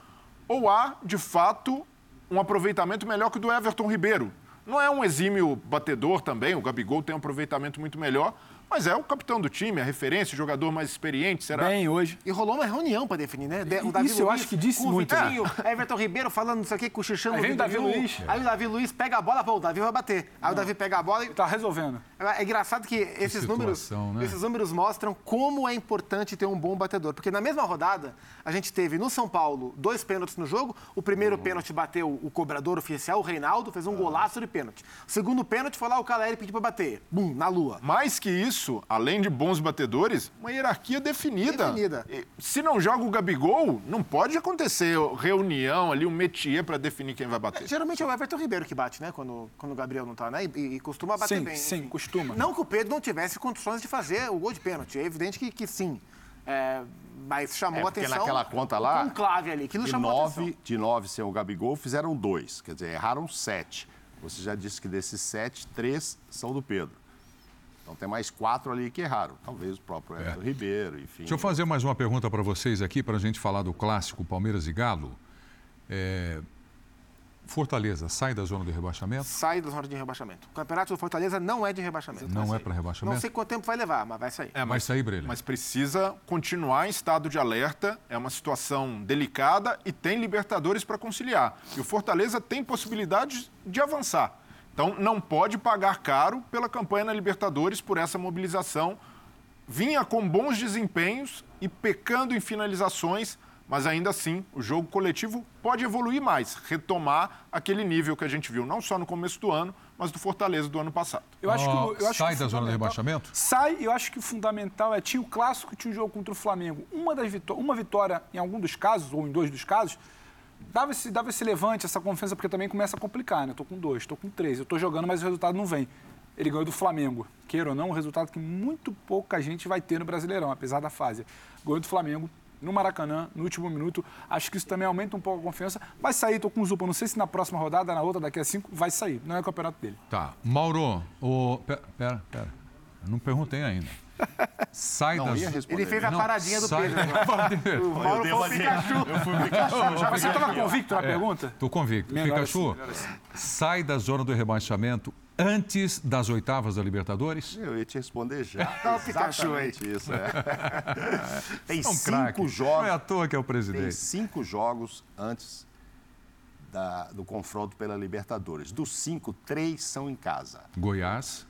ou há, de fato, um aproveitamento melhor que o do Everton Ribeiro? Não é um exímio batedor também, o Gabigol tem um aproveitamento muito melhor, mas é o capitão do time, a referência, o jogador mais experiente, será? Bem, hoje. E rolou uma reunião para definir, né? O Davi isso Luiz, eu acho que disse muito. O Vitinho, é. Everton Ribeiro falando isso aqui, cochichando. Aí vem o Davi Luiz. Aí o Davi Luiz pega a bola, pô, o Davi vai bater. Aí Não. o Davi pega a bola e... Tá resolvendo. É engraçado que esses que números, né? esses números mostram como é importante ter um bom batedor. Porque na mesma rodada, a gente teve no São Paulo dois pênaltis no jogo. O primeiro uhum. pênalti bateu o cobrador oficial, o Reinaldo, fez um uhum. golaço de pênalti. O segundo pênalti foi lá, o Caleri pediu para bater. Bum, na lua. Mais que isso, além de bons batedores, uma hierarquia definida. Definida. Se não joga o Gabigol, não pode acontecer reunião ali, um métier para definir quem vai bater. Geralmente é o Everton Ribeiro que bate, né? Quando, quando o Gabriel não tá, né? E, e costuma bater sim, bem. Sim, sim, costuma. Não que o Pedro não tivesse condições de fazer o gol de pênalti. É evidente que, que sim. É, mas chamou é, a atenção. naquela conta lá. Um clave ali. Aquilo de chamou nove, atenção. De nove sem o Gabigol, fizeram dois. Quer dizer, erraram sete. Você já disse que desses sete, três são do Pedro. Então tem mais quatro ali que erraram. Talvez o próprio Everton é. Ribeiro, enfim. Deixa eu fazer mais uma pergunta para vocês aqui, para a gente falar do clássico Palmeiras e Galo. É... Fortaleza sai da zona de rebaixamento? Sai da zona de rebaixamento. O campeonato do Fortaleza não é de rebaixamento. Não é para rebaixamento? Não sei quanto tempo vai levar, mas vai sair. É, mas, vai sair, Brelha. Mas precisa continuar em estado de alerta. É uma situação delicada e tem Libertadores para conciliar. E o Fortaleza tem possibilidade de avançar. Então, não pode pagar caro pela campanha na Libertadores por essa mobilização. Vinha com bons desempenhos e pecando em finalizações, mas ainda assim o jogo coletivo pode evoluir mais, retomar aquele nível que a gente viu, não só no começo do ano, mas do Fortaleza do ano passado. Eu acho que, eu acho sai que da zona de rebaixamento? Sai, eu acho que o fundamental é tinha o clássico, tinha o jogo contra o Flamengo. Uma, das uma vitória em algum dos casos, ou em dois dos casos, dava esse, dava esse levante, essa confiança, porque também começa a complicar, né? Eu tô com dois, tô com três, eu tô jogando, mas o resultado não vem. Ele ganhou do Flamengo. Queira ou não, um resultado que muito pouca gente vai ter no Brasileirão, apesar da fase. Ganhou do Flamengo, no Maracanã, no último minuto. Acho que isso também aumenta um pouco a confiança. Vai sair, tô com o Zupa. Não sei se na próxima rodada, na outra, daqui a cinco, vai sair. Não é o campeonato dele. Tá. Mauro, o. Pera, pera. pera. Eu não perguntei ainda. Sai não, das... Ele fez a paradinha do sai... Pedro. o Mauro foi o Pikachu. Eu fui o Pikachu. Você estava convicto na é, pergunta? Estou convicto. Pikachu, assim, sai da zona do rebaixamento antes das oitavas da Libertadores? Eu ia te responder já. Não, Pikachu, isso. É. Tem um cinco jogos. Não é à toa que é o presidente. Tem cinco jogos antes da, do confronto pela Libertadores. Dos cinco, três são em casa. Goiás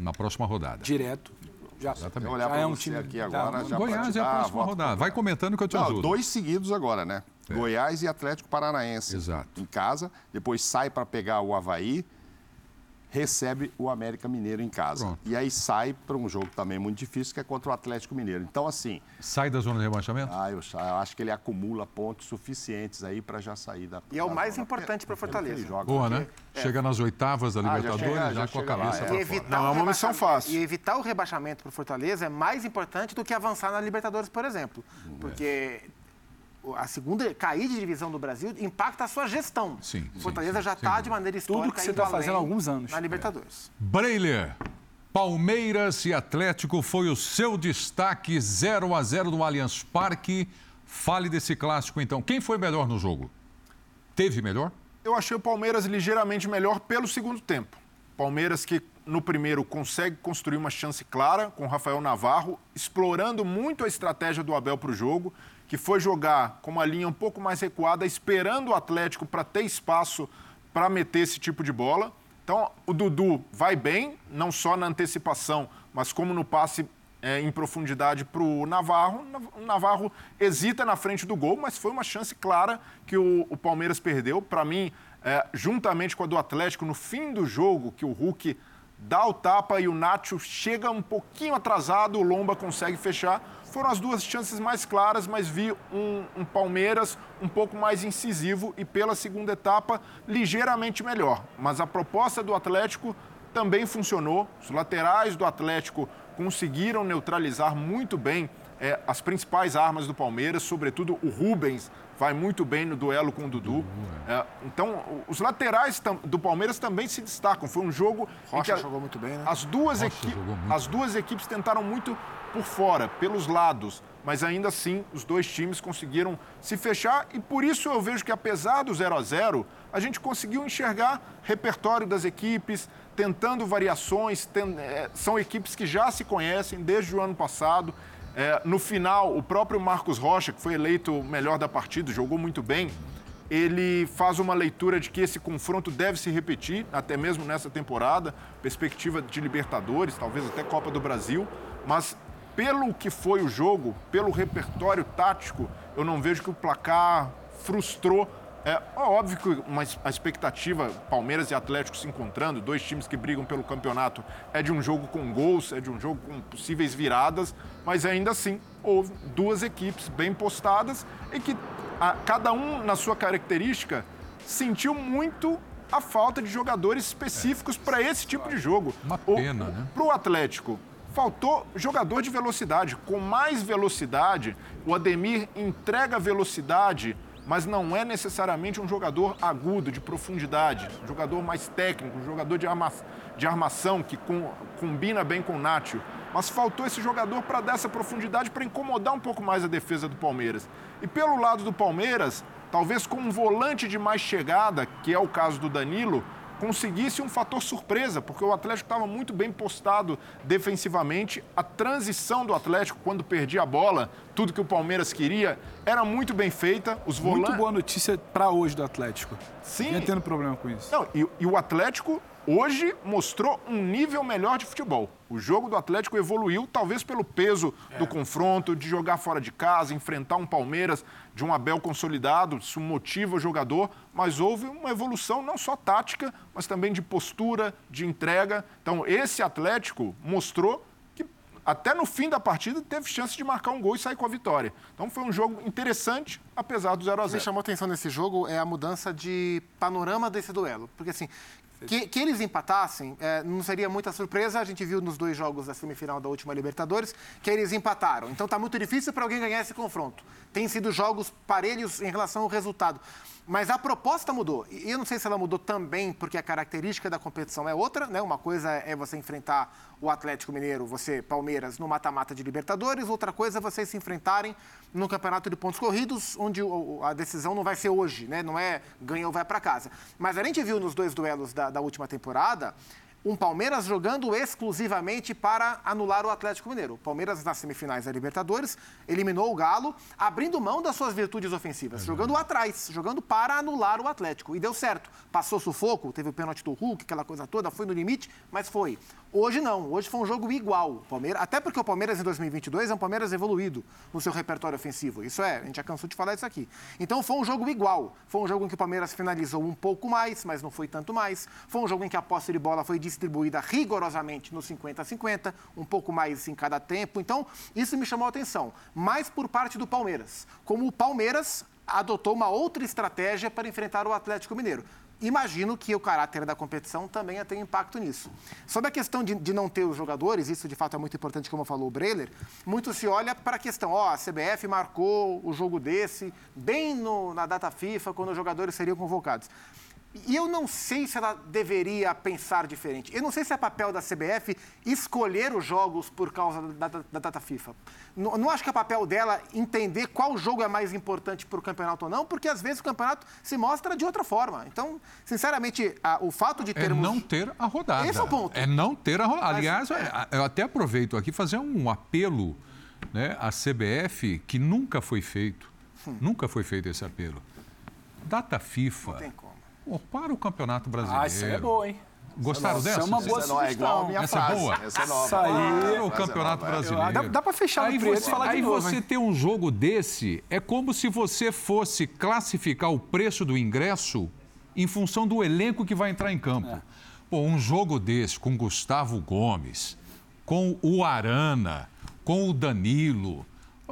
na próxima rodada. Direto. Já, Exatamente. olhar para é um time aqui agora. Já Goiás é a próxima rodada. Vai comentando que eu te Não, ajudo. Dois seguidos agora, né? É. Goiás e Atlético Paranaense. Exato. Em casa, depois sai para pegar o Havaí recebe o América Mineiro em casa. Pronto. E aí sai para um jogo também muito difícil, que é contra o Atlético Mineiro. Então, assim. Sai da zona de rebaixamento? Ah, eu, eu acho que ele acumula pontos suficientes aí para já sair da. E é o mais importante para Fortaleza. Boa, né? É. Chega nas oitavas da Libertadores, ah, já, chega, já, já com a cabeça fora. Não é uma missão fácil. E evitar o rebaixamento para Fortaleza é mais importante do que avançar na Libertadores, por exemplo. Hum, Porque a segunda cair de divisão do Brasil impacta a sua gestão. Sim. Fortaleza sim, já está de maneira histórica. Tudo que você está fazendo há alguns anos. Na Libertadores. É. Breiler. Palmeiras e Atlético foi o seu destaque 0 a 0 no Allianz Parque. Fale desse clássico então. Quem foi melhor no jogo? Teve melhor? Eu achei o Palmeiras ligeiramente melhor pelo segundo tempo. Palmeiras que no primeiro consegue construir uma chance clara com o Rafael Navarro, explorando muito a estratégia do Abel para o jogo que foi jogar com uma linha um pouco mais recuada, esperando o Atlético para ter espaço para meter esse tipo de bola. Então, o Dudu vai bem, não só na antecipação, mas como no passe é, em profundidade para o Navarro. O Navarro hesita na frente do gol, mas foi uma chance clara que o, o Palmeiras perdeu. Para mim, é, juntamente com a do Atlético, no fim do jogo, que o Hulk dá o tapa e o Nacho chega um pouquinho atrasado, o Lomba consegue fechar. Foram as duas chances mais claras, mas vi um, um, Palmeiras um pouco mais incisivo e pela segunda etapa ligeiramente melhor. Mas a proposta do Atlético também funcionou. Os laterais do Atlético conseguiram neutralizar muito bem é, as principais armas do Palmeiras, sobretudo o Rubens vai muito bem no duelo com o Dudu. É, então, os laterais do Palmeiras também se destacam. Foi um jogo. Rocha jogou muito bem, né? As duas, equi as duas equipes tentaram muito por fora, pelos lados, mas ainda assim os dois times conseguiram se fechar e por isso eu vejo que apesar do 0 a 0 a gente conseguiu enxergar repertório das equipes, tentando variações, tem, é, são equipes que já se conhecem desde o ano passado. É, no final, o próprio Marcos Rocha, que foi eleito o melhor da partida, jogou muito bem, ele faz uma leitura de que esse confronto deve se repetir, até mesmo nessa temporada, perspectiva de Libertadores, talvez até Copa do Brasil, mas pelo que foi o jogo, pelo repertório tático, eu não vejo que o placar frustrou. É óbvio que uma, a expectativa, Palmeiras e Atlético se encontrando, dois times que brigam pelo campeonato, é de um jogo com gols, é de um jogo com possíveis viradas, mas ainda assim houve duas equipes bem postadas e que a, cada um, na sua característica, sentiu muito a falta de jogadores específicos é. para esse tipo de jogo. Uma pena, o, né? Para o Atlético, faltou jogador de velocidade. Com mais velocidade, o Ademir entrega velocidade, mas não é necessariamente um jogador agudo, de profundidade, um jogador mais técnico, um jogador de, arma, de armação que com, combina bem com o Nátio. Mas faltou esse jogador para dar essa profundidade, para incomodar um pouco mais a defesa do Palmeiras. E pelo lado do Palmeiras, talvez com um volante de mais chegada, que é o caso do Danilo, conseguisse um fator surpresa, porque o Atlético estava muito bem postado defensivamente. A transição do Atlético, quando perdia a bola, tudo que o Palmeiras queria, era muito bem feita. Os volantes... Muito boa notícia para hoje do Atlético. Sim. Não tendo problema com isso. Não, e, e o Atlético hoje mostrou um nível melhor de futebol. O jogo do Atlético evoluiu, talvez pelo peso é. do confronto, de jogar fora de casa, enfrentar um Palmeiras de um Abel consolidado, isso motiva o jogador, mas houve uma evolução não só tática, mas também de postura, de entrega. Então, esse Atlético mostrou que até no fim da partida teve chance de marcar um gol e sair com a vitória. Então, foi um jogo interessante, apesar do 0 a 0 O que chamou atenção nesse jogo é a mudança de panorama desse duelo. Porque, assim, que, que eles empatassem é, não seria muita surpresa. A gente viu nos dois jogos da semifinal da última Libertadores que eles empataram. Então está muito difícil para alguém ganhar esse confronto. Tem sido jogos parelhos em relação ao resultado. Mas a proposta mudou. E eu não sei se ela mudou também porque a característica da competição é outra, né? Uma coisa é você enfrentar o Atlético Mineiro, você, Palmeiras, no mata-mata de Libertadores, outra coisa é vocês se enfrentarem no campeonato de pontos corridos, onde a decisão não vai ser hoje, né? Não é ganha ou vai para casa. Mas a gente viu nos dois duelos da, da última temporada um Palmeiras jogando exclusivamente para anular o Atlético Mineiro. O Palmeiras, nas semifinais da Libertadores, eliminou o Galo, abrindo mão das suas virtudes ofensivas, jogando atrás, jogando para anular o Atlético. E deu certo. Passou sufoco, teve o pênalti do Hulk, aquela coisa toda, foi no limite, mas foi. Hoje não, hoje foi um jogo igual. Palmeiras, até porque o Palmeiras em 2022 é um Palmeiras evoluído no seu repertório ofensivo. Isso é, a gente já cansou de falar isso aqui. Então foi um jogo igual. Foi um jogo em que o Palmeiras finalizou um pouco mais, mas não foi tanto mais. Foi um jogo em que a posse de bola foi distribuída rigorosamente no 50 a 50, um pouco mais em cada tempo. Então, isso me chamou a atenção. Mais por parte do Palmeiras. Como o Palmeiras adotou uma outra estratégia para enfrentar o Atlético Mineiro imagino que o caráter da competição também tem impacto nisso. Sobre a questão de, de, não ter os jogadores, isso de fato é muito importante, como falou o Breiler, muito se olha para a questão, ó, a CBF marcou o jogo desse bem no, na data FIFA, quando os jogadores seriam convocados. E eu não sei se ela deveria pensar diferente. Eu não sei se é papel da CBF escolher os jogos por causa da, da, da data FIFA. Não, não, acho que é papel dela entender qual jogo é mais importante para o campeonato ou não, porque às vezes o campeonato se mostra de outra forma. Então, sinceramente, a, o fato de é termos. É não ter a rodada. Esse é o ponto. É não ter a rodada. Aliás, é. eu até aproveito aqui fazer um apelo né, à CBF que nunca foi feito. Hum. Nunca foi feito esse apelo. Data FIFA. Não tem como Pô, para o Campeonato Brasileiro. Ah, isso é boa, hein? Gostaram Essa dessa? é uma boa sugestão. É igual a minha Essa frase. é boa? Essa é nova. Isso aí. Para o Campeonato Brasileiro. Dá, dá para fechar aí preço você, e falar aí de novo, você hein? ter um jogo desse é como se você fosse classificar o preço do ingresso em função do elenco que vai entrar em campo. É. Pô, um jogo desse com Gustavo Gomes, com o Arana, com o Danilo,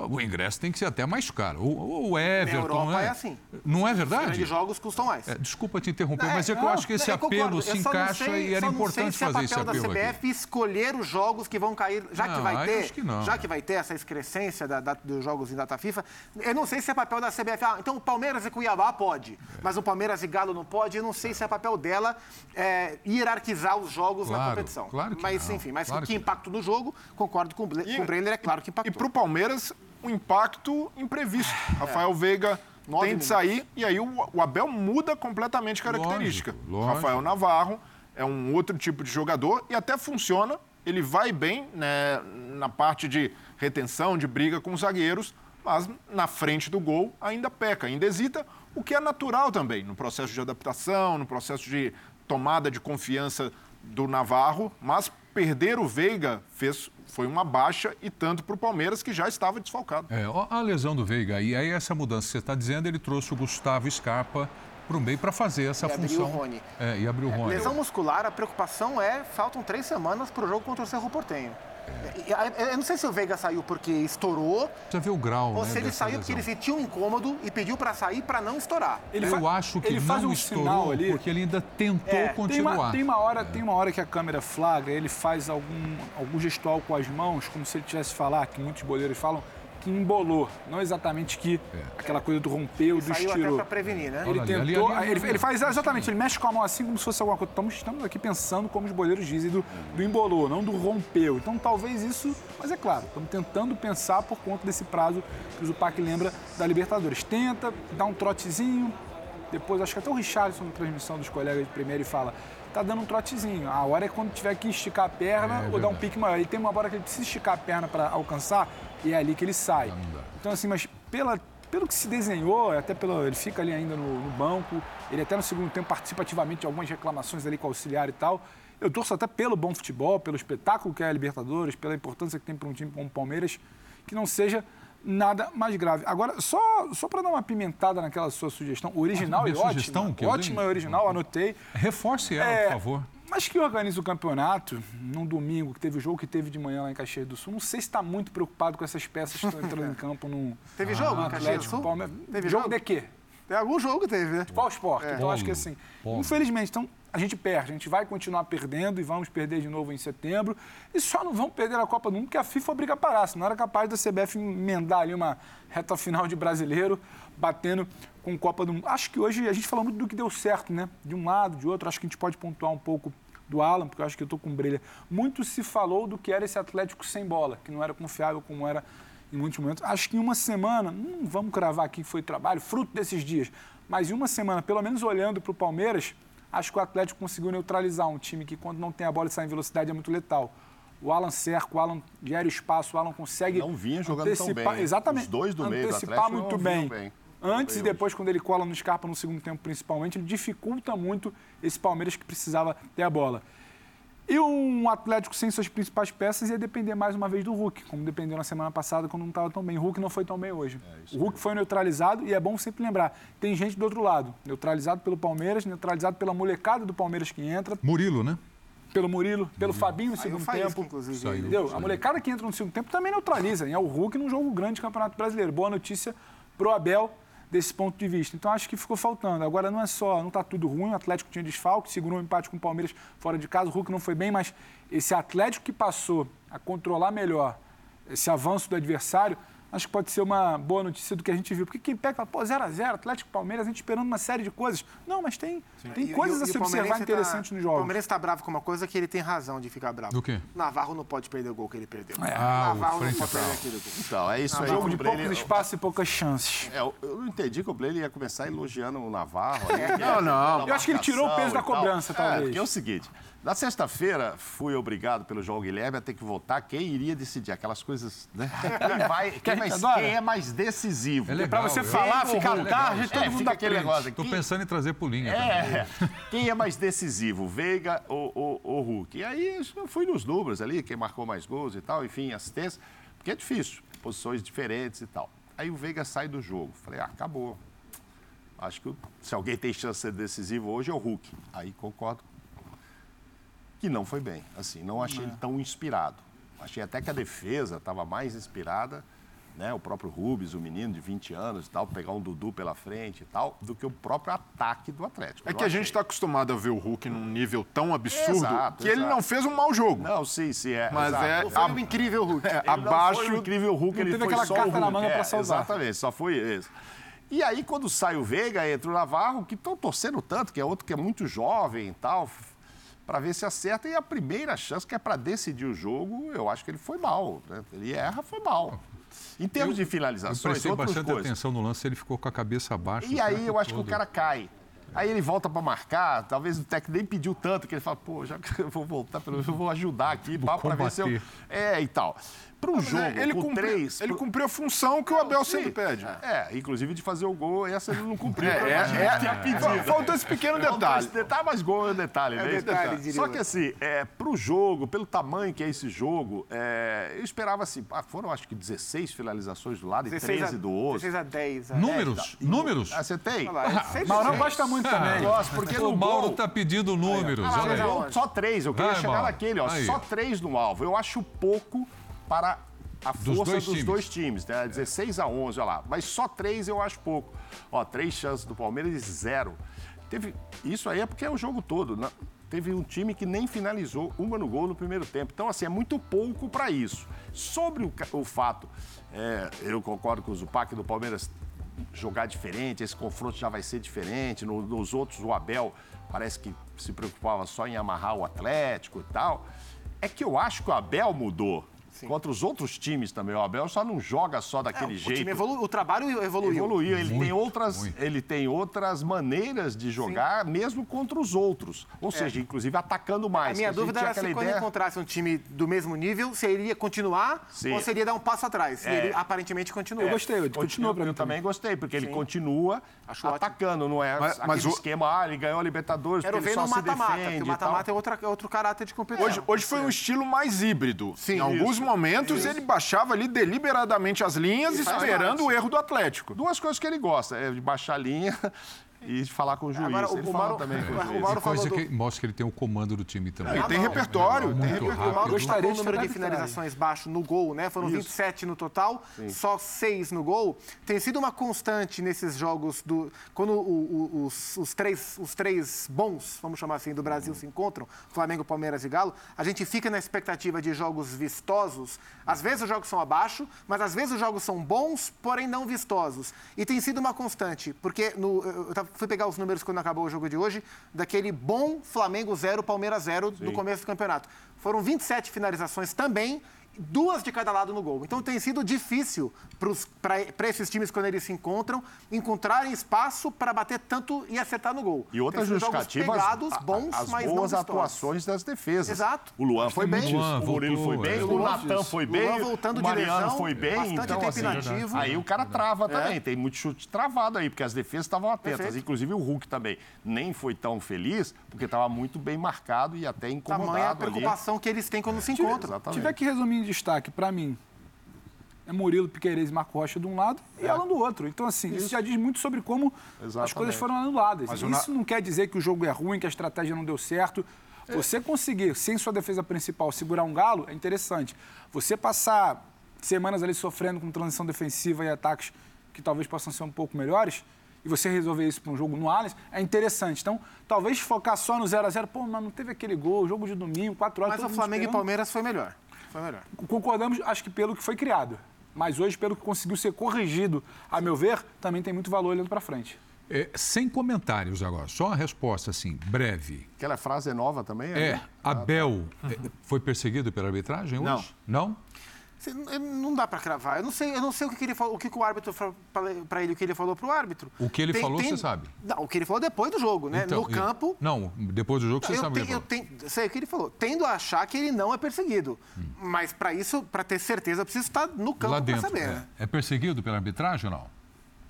o ingresso tem que ser até mais caro. O, o Everton. Na Europa né? é assim. Não é verdade? Os jogos custam mais. É, desculpa te interromper, não, mas é que eu acho que esse apelo se encaixa sei, e era importante se fazer esse apelo. da CBF aqui. escolher os jogos que vão cair, já não, que vai ter, que já que vai ter essa excrescência da, da, dos jogos em data FIFA, eu não sei se é papel da CBF. Ah, então o Palmeiras e Cuiabá pode, é. mas o Palmeiras e Galo não pode. Eu não sei se é papel dela é, hierarquizar os jogos claro, na competição. Claro que mas não, enfim, mas claro que, que impacto no jogo, concordo com, com o Brenner, é claro que impactou. E para o Palmeiras um impacto imprevisto. É. Rafael Veiga tem de sair e aí o, o, Abel muda completamente a característica. Lógico, lógico. Rafael Navarro é um outro tipo de jogador e até funciona. Ele vai bem né, na parte de retenção, de briga com os zagueiros, mas na frente do gol ainda peca, ainda hesita, o que é natural também no processo de adaptação, no processo de tomada de confiança do Navarro, mas perder o Veiga fez foi uma baixa e tanto para o Palmeiras, que já estava desfalcado. É, a lesão do Veiga, e aí essa mudança que você está dizendo, ele trouxe o Gustavo Scarpa para o meio para fazer essa e função. Abriu o Rony. É, e abriu o Rony. Lesão muscular, a preocupação é, faltam três semanas para o jogo contra o Cerro Portenho. Eu não sei se o Veiga saiu porque estourou. Precisa ver o grau. Ou né, se ele saiu lesão. porque ele sentiu um incômodo e pediu para sair para não estourar. Ele eu fa... acho que ele não faz um estourou ali. porque ele ainda tentou é, continuar. Tem uma, tem uma hora, é. tem uma hora que a câmera flagra, ele faz algum, algum gestual com as mãos, como se ele tivesse falar, que muitos boleiros falam, que embolou, não exatamente que é. aquela coisa do rompeu, do Saiu estirou. até prevenir, né? Ele ali, tentou, ali, ali, ele, ele, faz exatamente, ele mexe com a mão assim como se fosse alguma coisa. Estamos, estamos aqui pensando como os boleiros dizem do, do embolou, não do rompeu. Então talvez isso, mas é claro, estamos tentando pensar por conta desse prazo que o Zupac lembra da Libertadores. Tenta, dá um trotezinho, depois acho que até o Richardson na transmissão dos colegas de primeiro e fala tá dando um trotezinho. A hora é quando tiver que esticar a perna é, ou dar um pique maior. Ele tem uma hora que ele precisa esticar a perna para alcançar e é ali que ele sai. Então, assim, mas pela, pelo que se desenhou, até pelo, ele fica ali ainda no, no, banco, ele até no segundo tempo participa ativamente de algumas reclamações ali com o auxiliar e tal. Eu torço até pelo bom futebol, pelo espetáculo que é a Libertadores, pela importância que tem para um time como o Palmeiras, que não seja nada mais grave. Agora, só, só para dar uma pimentada naquela sua sugestão, original ah, e ótima, sugestão, que ótima e original, anotei. Reforce ela, É, por favor. Mas que organiza o campeonato, num domingo, que teve o jogo que teve de manhã lá em Caxias do Sul, não sei se está muito preocupado com essas peças que estão entrando em campo no. Teve jogo no em Caxias do Atlético Sul? Palmeiras. Teve jogo jogo? de quê? Tem algum jogo que teve, né? Qual esporte? É. Então acho que assim, Polo. infelizmente, então a gente perde, a gente vai continuar perdendo e vamos perder de novo em setembro. E só não vamos perder a Copa do Mundo porque a FIFA obriga a parar, senão era capaz da CBF emendar ali uma reta final de brasileiro batendo com Copa do Mundo. Acho que hoje a gente falou muito do que deu certo, né? De um lado, de outro, acho que a gente pode pontuar um pouco do Alan, porque eu acho que eu estou com brilha. Muito se falou do que era esse Atlético sem bola, que não era confiável como era em muitos momentos. Acho que em uma semana, não vamos cravar aqui que foi trabalho, fruto desses dias, mas em uma semana, pelo menos olhando para o Palmeiras, acho que o Atlético conseguiu neutralizar um time que, quando não tem a bola e sai em velocidade, é muito letal. O Alan cerca, o Alan gera espaço, o Alan consegue. Não vinha jogando antecipar, tão bem. Exatamente. Os dois do meio do antecipar muito bem. bem. Antes e depois, quando ele cola no Scarpa no segundo tempo, principalmente, ele dificulta muito esse Palmeiras que precisava ter a bola. E um Atlético sem suas principais peças ia depender mais uma vez do Hulk, como dependeu na semana passada quando não estava tão bem. O Hulk não foi tão bem hoje. É, o Hulk foi neutralizado e é bom sempre lembrar, tem gente do outro lado, neutralizado pelo Palmeiras, neutralizado pela molecada do Palmeiras que entra. Murilo, né? Pelo Murilo, pelo Fabinho no segundo tempo. Inclusive, saiu, entendeu? Saiu. A molecada que entra no segundo tempo também neutraliza. E é o Hulk num jogo grande do Campeonato Brasileiro. Boa notícia pro Abel desse ponto de vista. Então acho que ficou faltando. Agora não é só, não está tudo ruim, o Atlético tinha desfalque, segurou um empate com o Palmeiras fora de casa, o Hulk não foi bem, mas esse Atlético que passou a controlar melhor esse avanço do adversário, acho que pode ser uma boa notícia do que a gente viu. Porque quem pega fala, pô, 0x0, Atlético Palmeiras, a gente esperando uma série de coisas. Não, mas tem, tem e, coisas e, a se observar tá- interessantes tá, nos jogos. O Palmeiras está bravo com uma coisa que ele tem razão de ficar bravo. Do quê? Navarro não pode perder o gol que ele perdeu. É. Ah, Navarro não pode perder aquele gol. Então, é isso aí. Jogo de poucos espaços e poucas chances. É, eu não entendi que o Blaine ia começar elogiando o Navarro. não, não. Eu acho que ele tirou o peso da cobrança, talvez. É, porque é o seguinte... Na sexta-feira, fui obrigado pelo João Guilherme a ter que votar quem iria decidir. Aquelas coisas, né? Quem, vai, quem, mais, quem é mais decisivo. É pra você falar, ficar tarde, é, todo é, mundo aquele negócio. Estou pensando em trazer pulinha. É, quem é mais decisivo, Veiga ou, ou, ou Hulk? E aí eu fui nos números ali, quem marcou mais gols e tal, enfim, assistência, porque é difícil, posições diferentes e tal. Aí o Veiga sai do jogo. Falei, ah, acabou. Acho que se alguém tem chance de ser decisivo hoje é o Hulk. Aí concordo que não foi bem. Assim, não achei ele é. tão inspirado. Achei até que a defesa estava mais inspirada, né? O próprio Rubens, o menino de 20 anos e tal, pegar um Dudu pela frente e tal, do que o próprio ataque do Atlético. É que a gente está acostumado a ver o Hulk num nível tão absurdo exato, que exato. ele não fez um mau jogo. Não, sim, sim, é. Mas exato. é. Não foi um incrível Hulk. É, abaixo. Foi um incrível Hulk, ele teve foi aquela só carta o Hulk. na manga é, para salvar. Exatamente, só foi isso. E aí, quando sai o Veiga, entra o Navarro, que estão torcendo tanto, que é outro que é muito jovem e tal, para ver se acerta. E a primeira chance, que é para decidir o jogo, eu acho que ele foi mal. Né? Ele erra, foi mal. Em termos eu, de finalizações, eu prestei bastante coisas. atenção no lance, ele ficou com a cabeça abaixo. E aí eu acho todo. que o cara cai. Aí ele volta para marcar, talvez o técnico nem pediu tanto, que ele fala, pô, já que eu vou voltar, eu vou ajudar aqui, para ver se eu... É, e tal. Para um jogo ele com cumpriu, três... Ele cumpriu a função que o Abel sempre pede. É, inclusive de fazer o gol, essa ele não cumpriu. É, é, é, faltou esse pequeno detalhe. Esse detalhe, mas gol é detalhe, é né? Detalhe, Só que assim, é, para o jogo, pelo tamanho que é esse jogo, é, eu esperava assim, ah, foram acho que 16 finalizações do lado e 13 a, do outro. 16 a 10. A números? 10, números? Ah, você tem? Mauro gosta muito também. Gosto, porque o Mauro está pedindo números. Aí, ó. Só três, eu queria Vai, chegar naquele, ó. Aí. Só três no alvo. Eu acho pouco para a força dos dois, dos times. dois times, né? 16 a 11, olha lá. Mas só três eu acho pouco. Ó, três chances do Palmeiras e zero. Teve, isso aí é porque é o jogo todo. Né? Teve um time que nem finalizou uma no gol no primeiro tempo. Então, assim, é muito pouco para isso. Sobre o, o fato, é, eu concordo com o Zupac do Palmeiras jogar diferente, esse confronto já vai ser diferente. No, nos outros, o Abel parece que se preocupava só em amarrar o Atlético e tal. É que eu acho que o Abel mudou. Sim. Contra os outros times também. O Abel só não joga só daquele é, o jeito. Evolu... O trabalho evoluiu. Evoluiu. Ele, muito, tem outras, ele tem outras maneiras de jogar, Sim. mesmo contra os outros. Ou é. seja, inclusive atacando mais. A minha dúvida era se ideia... quando encontrasse um time do mesmo nível, se ele iria continuar Sim. ou seria dar um passo atrás. É. Ele aparentemente continua. Eu gostei, ele continua para mim. Eu também gostei, porque ele continua Acho atacando, ótimo. não é mas, aquele mas o... esquema, ah, ele ganhou a Libertadores, Quero ver no mata-mata, porque o mata-mata é, outra, é outro caráter de competição. Hoje, hoje foi um estilo mais híbrido. Sim, em alguns momentos isso. ele baixava ali deliberadamente as linhas, esperando o erro do Atlético. Duas coisas que ele gosta, é de baixar a linha e de falar com o juiz. Agora, ele o, fala Mauro, também com o juiz. O Mauro coisa do... que mostra que ele tem o comando do time também. Ele ah, tem repertório. Tem repertório. O Mauro gostaria o número de finalizações baixo no gol, né? Foram Isso. 27 no total, Sim. só 6 no gol. Tem sido uma constante nesses jogos do... Quando o, o, os, os, três, os três bons, vamos chamar assim, do Brasil se encontram, Flamengo, Palmeiras e Galo, a gente fica na expectativa de jogos vistosos. Às vezes os jogos são abaixo, mas às vezes os jogos são bons, porém não vistosos. E tem sido uma constante, porque no, eu tava fui pegar os números quando acabou o jogo de hoje, daquele bom Flamengo 0, Palmeiras 0 do começo do campeonato. Foram 27 finalizações também duas de cada lado no gol. Então tem sido difícil para esses times, quando eles se encontram, encontrarem espaço para bater tanto e acertar no gol. E outras justificativas, pegados, bons, as mas boas não atuações das defesas. Exato. O Luan foi bem, Luan o Murilo foi bem, é. o Natan foi bem, Luan voltando o de Mariano lesão, foi bem. bastante Então, tempo assim, inativo. aí o cara trava também. Tem muito chute travado aí, porque as defesas estavam atentas. Perfeito. Inclusive o Hulk também nem foi tão feliz, porque estava muito bem marcado e até incomodado Tamanha a ali. preocupação que eles têm quando se encontram. Exatamente. tiver que resumir destaque, para mim, é Murilo, Piqueires e Marco Rocha de um lado e Alan do outro. Então, assim, isso, já diz muito sobre como as Exatamente. coisas foram anuladas. Mas E o na- Isso não quer dizer que o jogo é ruim, que a estratégia não deu certo. É. Você conseguir, sem sua defesa principal, segurar um galo, é interessante. Você passar semanas ali sofrendo com transição defensiva e ataques que talvez possam ser um pouco melhores, e você resolver isso para um jogo no Allianz, é interessante. Então, talvez focar só no 0 a 0 pô, mas não teve aquele gol, jogo de domingo, 4 horas. Mas o Flamengo e. Palmeiras foi melhor. Foi melhor. Concordamos, acho que pelo que foi criado. Mas hoje, pelo que conseguiu ser corrigido, a meu ver, também tem muito valor olhando para frente. É, sem comentários agora, só uma resposta assim, breve. Aquela frase é nova também? É, né? Abel é, foi perseguido pela arbitragem hoje? Não. Não? Eu- Não dá para cravar. Eu não sei, eu não sei o que, que ele falou, o que, que o árbitro falou para ele, o que ele falou para o árbitro. O que ele falou, você sabe. Não, o que ele falou depois do jogo, né? Então, no campo. Não, depois do jogo você eu, sabe o que tenho, ele eu falou. tenho, sei o que ele falou. Tendo a achar que ele não é perseguido. Hum. Mas para isso, para ter certeza, eu preciso estar no campo Lá para dentro. saber. é. né? É perseguido pela arbitragem ou não?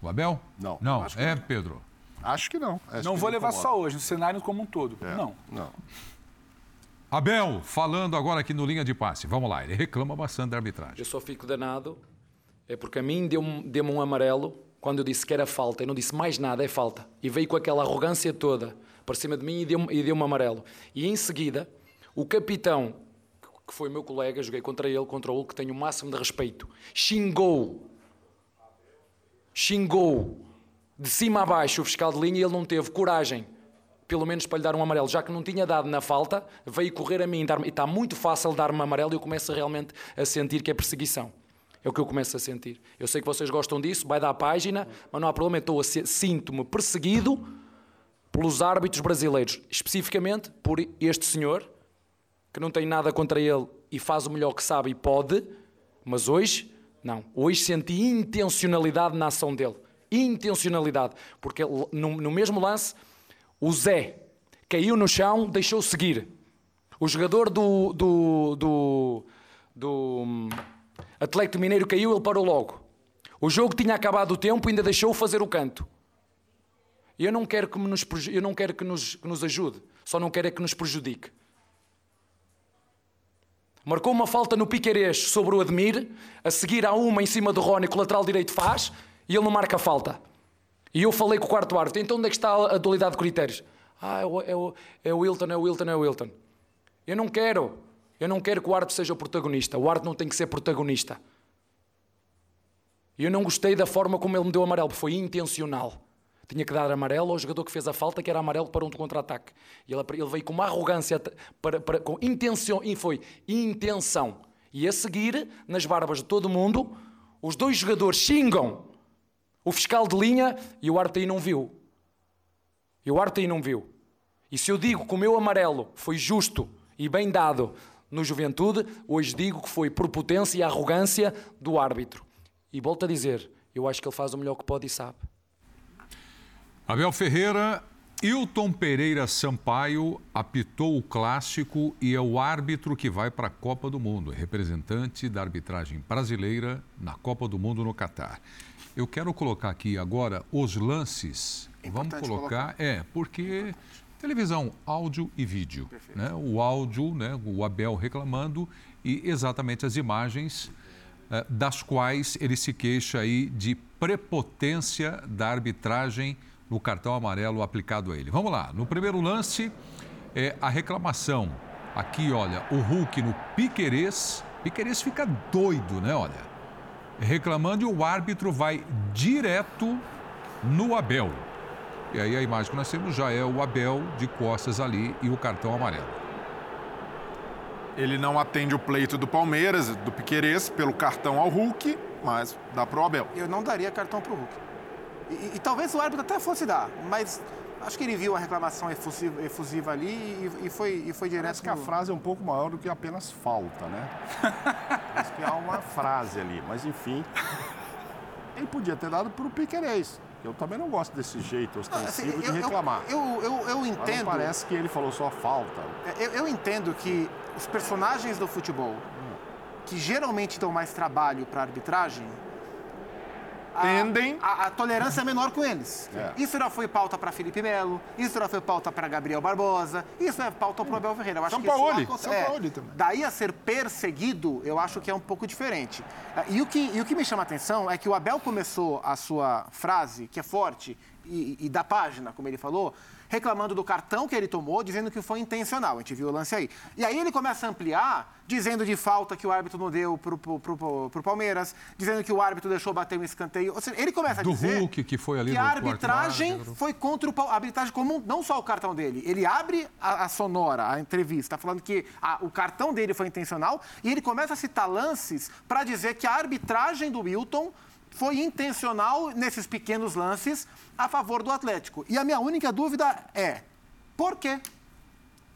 O Abel? Não, Não, é, Pedro. Acho que não. Acho não que vou levar incomoda. só hoje, no cenário como um todo. É, Não. Não. Abel, falando agora aqui no linha de passe. Vamos lá, ele reclama bastante da arbitragem. Eu só fico danado, é porque a mim deu-me deu um amarelo quando eu disse que era falta. Eu não disse mais nada, é falta. E veio com aquela arrogância toda para cima de mim e deu-me e deu amarelo. E em seguida, o capitão, que foi meu colega, joguei contra ele, contra o que tenho o máximo de respeito, xingou, xingou de cima a baixo o fiscal de linha e ele não teve coragem pelo menos para lhe dar um amarelo, já que não tinha dado na falta, veio correr a mim e está muito fácil dar-me amarelo e eu começo realmente a sentir que é perseguição. É o que eu começo a sentir. Eu sei que vocês gostam disso, vai dar a página, mas não há problema, eu sinto-me perseguido pelos árbitros brasileiros, especificamente por este senhor, que não tem nada contra ele e faz o melhor que sabe e pode, mas hoje, não. Hoje senti intencionalidade na ação dele. Intencionalidade. Porque no, no mesmo lance, o Zé caiu no chão, deixou seguir. O jogador do, do, do, do hum, Atlético Mineiro caiu, ele parou logo. O jogo tinha acabado o tempo ainda deixou fazer o canto. Eu não quero que, nos, eu não quero que, nos, que nos ajude, só não quero é que nos prejudique. Marcou uma falta no Piquerez sobre o Admir, a seguir há uma em cima do Rony que o lateral direito faz e ele não marca a falta. E eu falei com o quarto árbitro, então onde é que está a dualidade de critérios? Ah, é o, é o, é o Wilton, é o Wilton, é o Wilton. Eu não quero, eu não quero que o árbitro seja o protagonista. O árbitro não tem que ser protagonista. E eu não gostei da forma como ele me deu amarelo, foi intencional. Tinha que dar amarelo ao jogador que fez a falta, que era amarelo para um contra-ataque. E ele, ele veio com uma arrogância, para, para- com intenção, e foi intenção. E a seguir, nas barbas de todo mundo, os dois jogadores xingam o fiscal de linha e o aí não viu. E o aí não viu. E se eu digo que o meu amarelo foi justo e bem dado no Juventude, hoje digo que foi por potência e arrogância do árbitro. E volto a dizer, eu acho que ele faz o melhor que pode e sabe. Abel Ferreira, Hilton Pereira Sampaio apitou o clássico e é o árbitro que vai para a Copa do Mundo, representante da arbitragem brasileira na Copa do Mundo no Catar. Eu quero colocar aqui agora os lances. Vamos Importante colocar, é, porque televisão, áudio e vídeo, né? O áudio, né, o Abel reclamando e exatamente as imagens eh, das quais ele se queixa aí de prepotência da arbitragem no cartão amarelo aplicado a ele. Vamos lá, no primeiro lance, é a reclamação. Aqui, olha, o Hulk no Piquerez. Piquerez fica doido, né? Olha, reclamando e o árbitro vai direto no Abel. E aí a imagem que nós temos já é o Abel de costas ali e o cartão amarelo. Ele não atende o pleito do Palmeiras, do Piquerez, pelo cartão ao Hulk, mas dá pro Abel. Eu não daria cartão pro Hulk. E, e- e talvez o árbitro até fosse dar, mas acho que ele viu a reclamação efusiva, efusiva ali e, e foi, e foi direto Parece que a frase é um pouco maior do que apenas falta, né? parece que há uma frase ali, mas enfim. Ele podia ter dado para o Piquerez. Eu também não gosto desse jeito ostensivo assim, de eu- eu- reclamar. Eu, eu, eu, entendo. não parece que ele falou só falta. Eu, eu entendo que os personagens do futebol que geralmente dão mais trabalho para a arbitragem. A- Tendem- A, a tolerância é menor com eles. É. Isso já foi pauta para Felipe Melo, isso já foi pauta para Gabriel Barbosa, isso é pauta para o Abel Ferreira. Eu acho São que isso Paulo, aconte- São Paulo também. Daí a ser perseguido, eu acho que é um pouco diferente. Ah, E o que, e o que me chama a atenção é que o Abel começou a sua frase, que é forte, e, e da página, como ele falou, reclamando do cartão que ele tomou, dizendo que foi intencional. A gente viu o lance aí. E aí ele começa a ampliar, dizendo de falta que o árbitro não deu pro, pro, pro, pro Palmeiras, dizendo que o árbitro deixou bater um escanteio. Ou seja, ele começa a Do dizer Hulk, que foi ali que a arbitragem foi contra o a arbitragem comum, não só o cartão dele. Ele abre a, a sonora, a entrevista, falando que a- o cartão dele foi intencional e ele começa a citar lances para dizer que a arbitragem do Wilton foi intencional nesses pequenos lances a favor do Atlético. E a minha única dúvida é: por quê?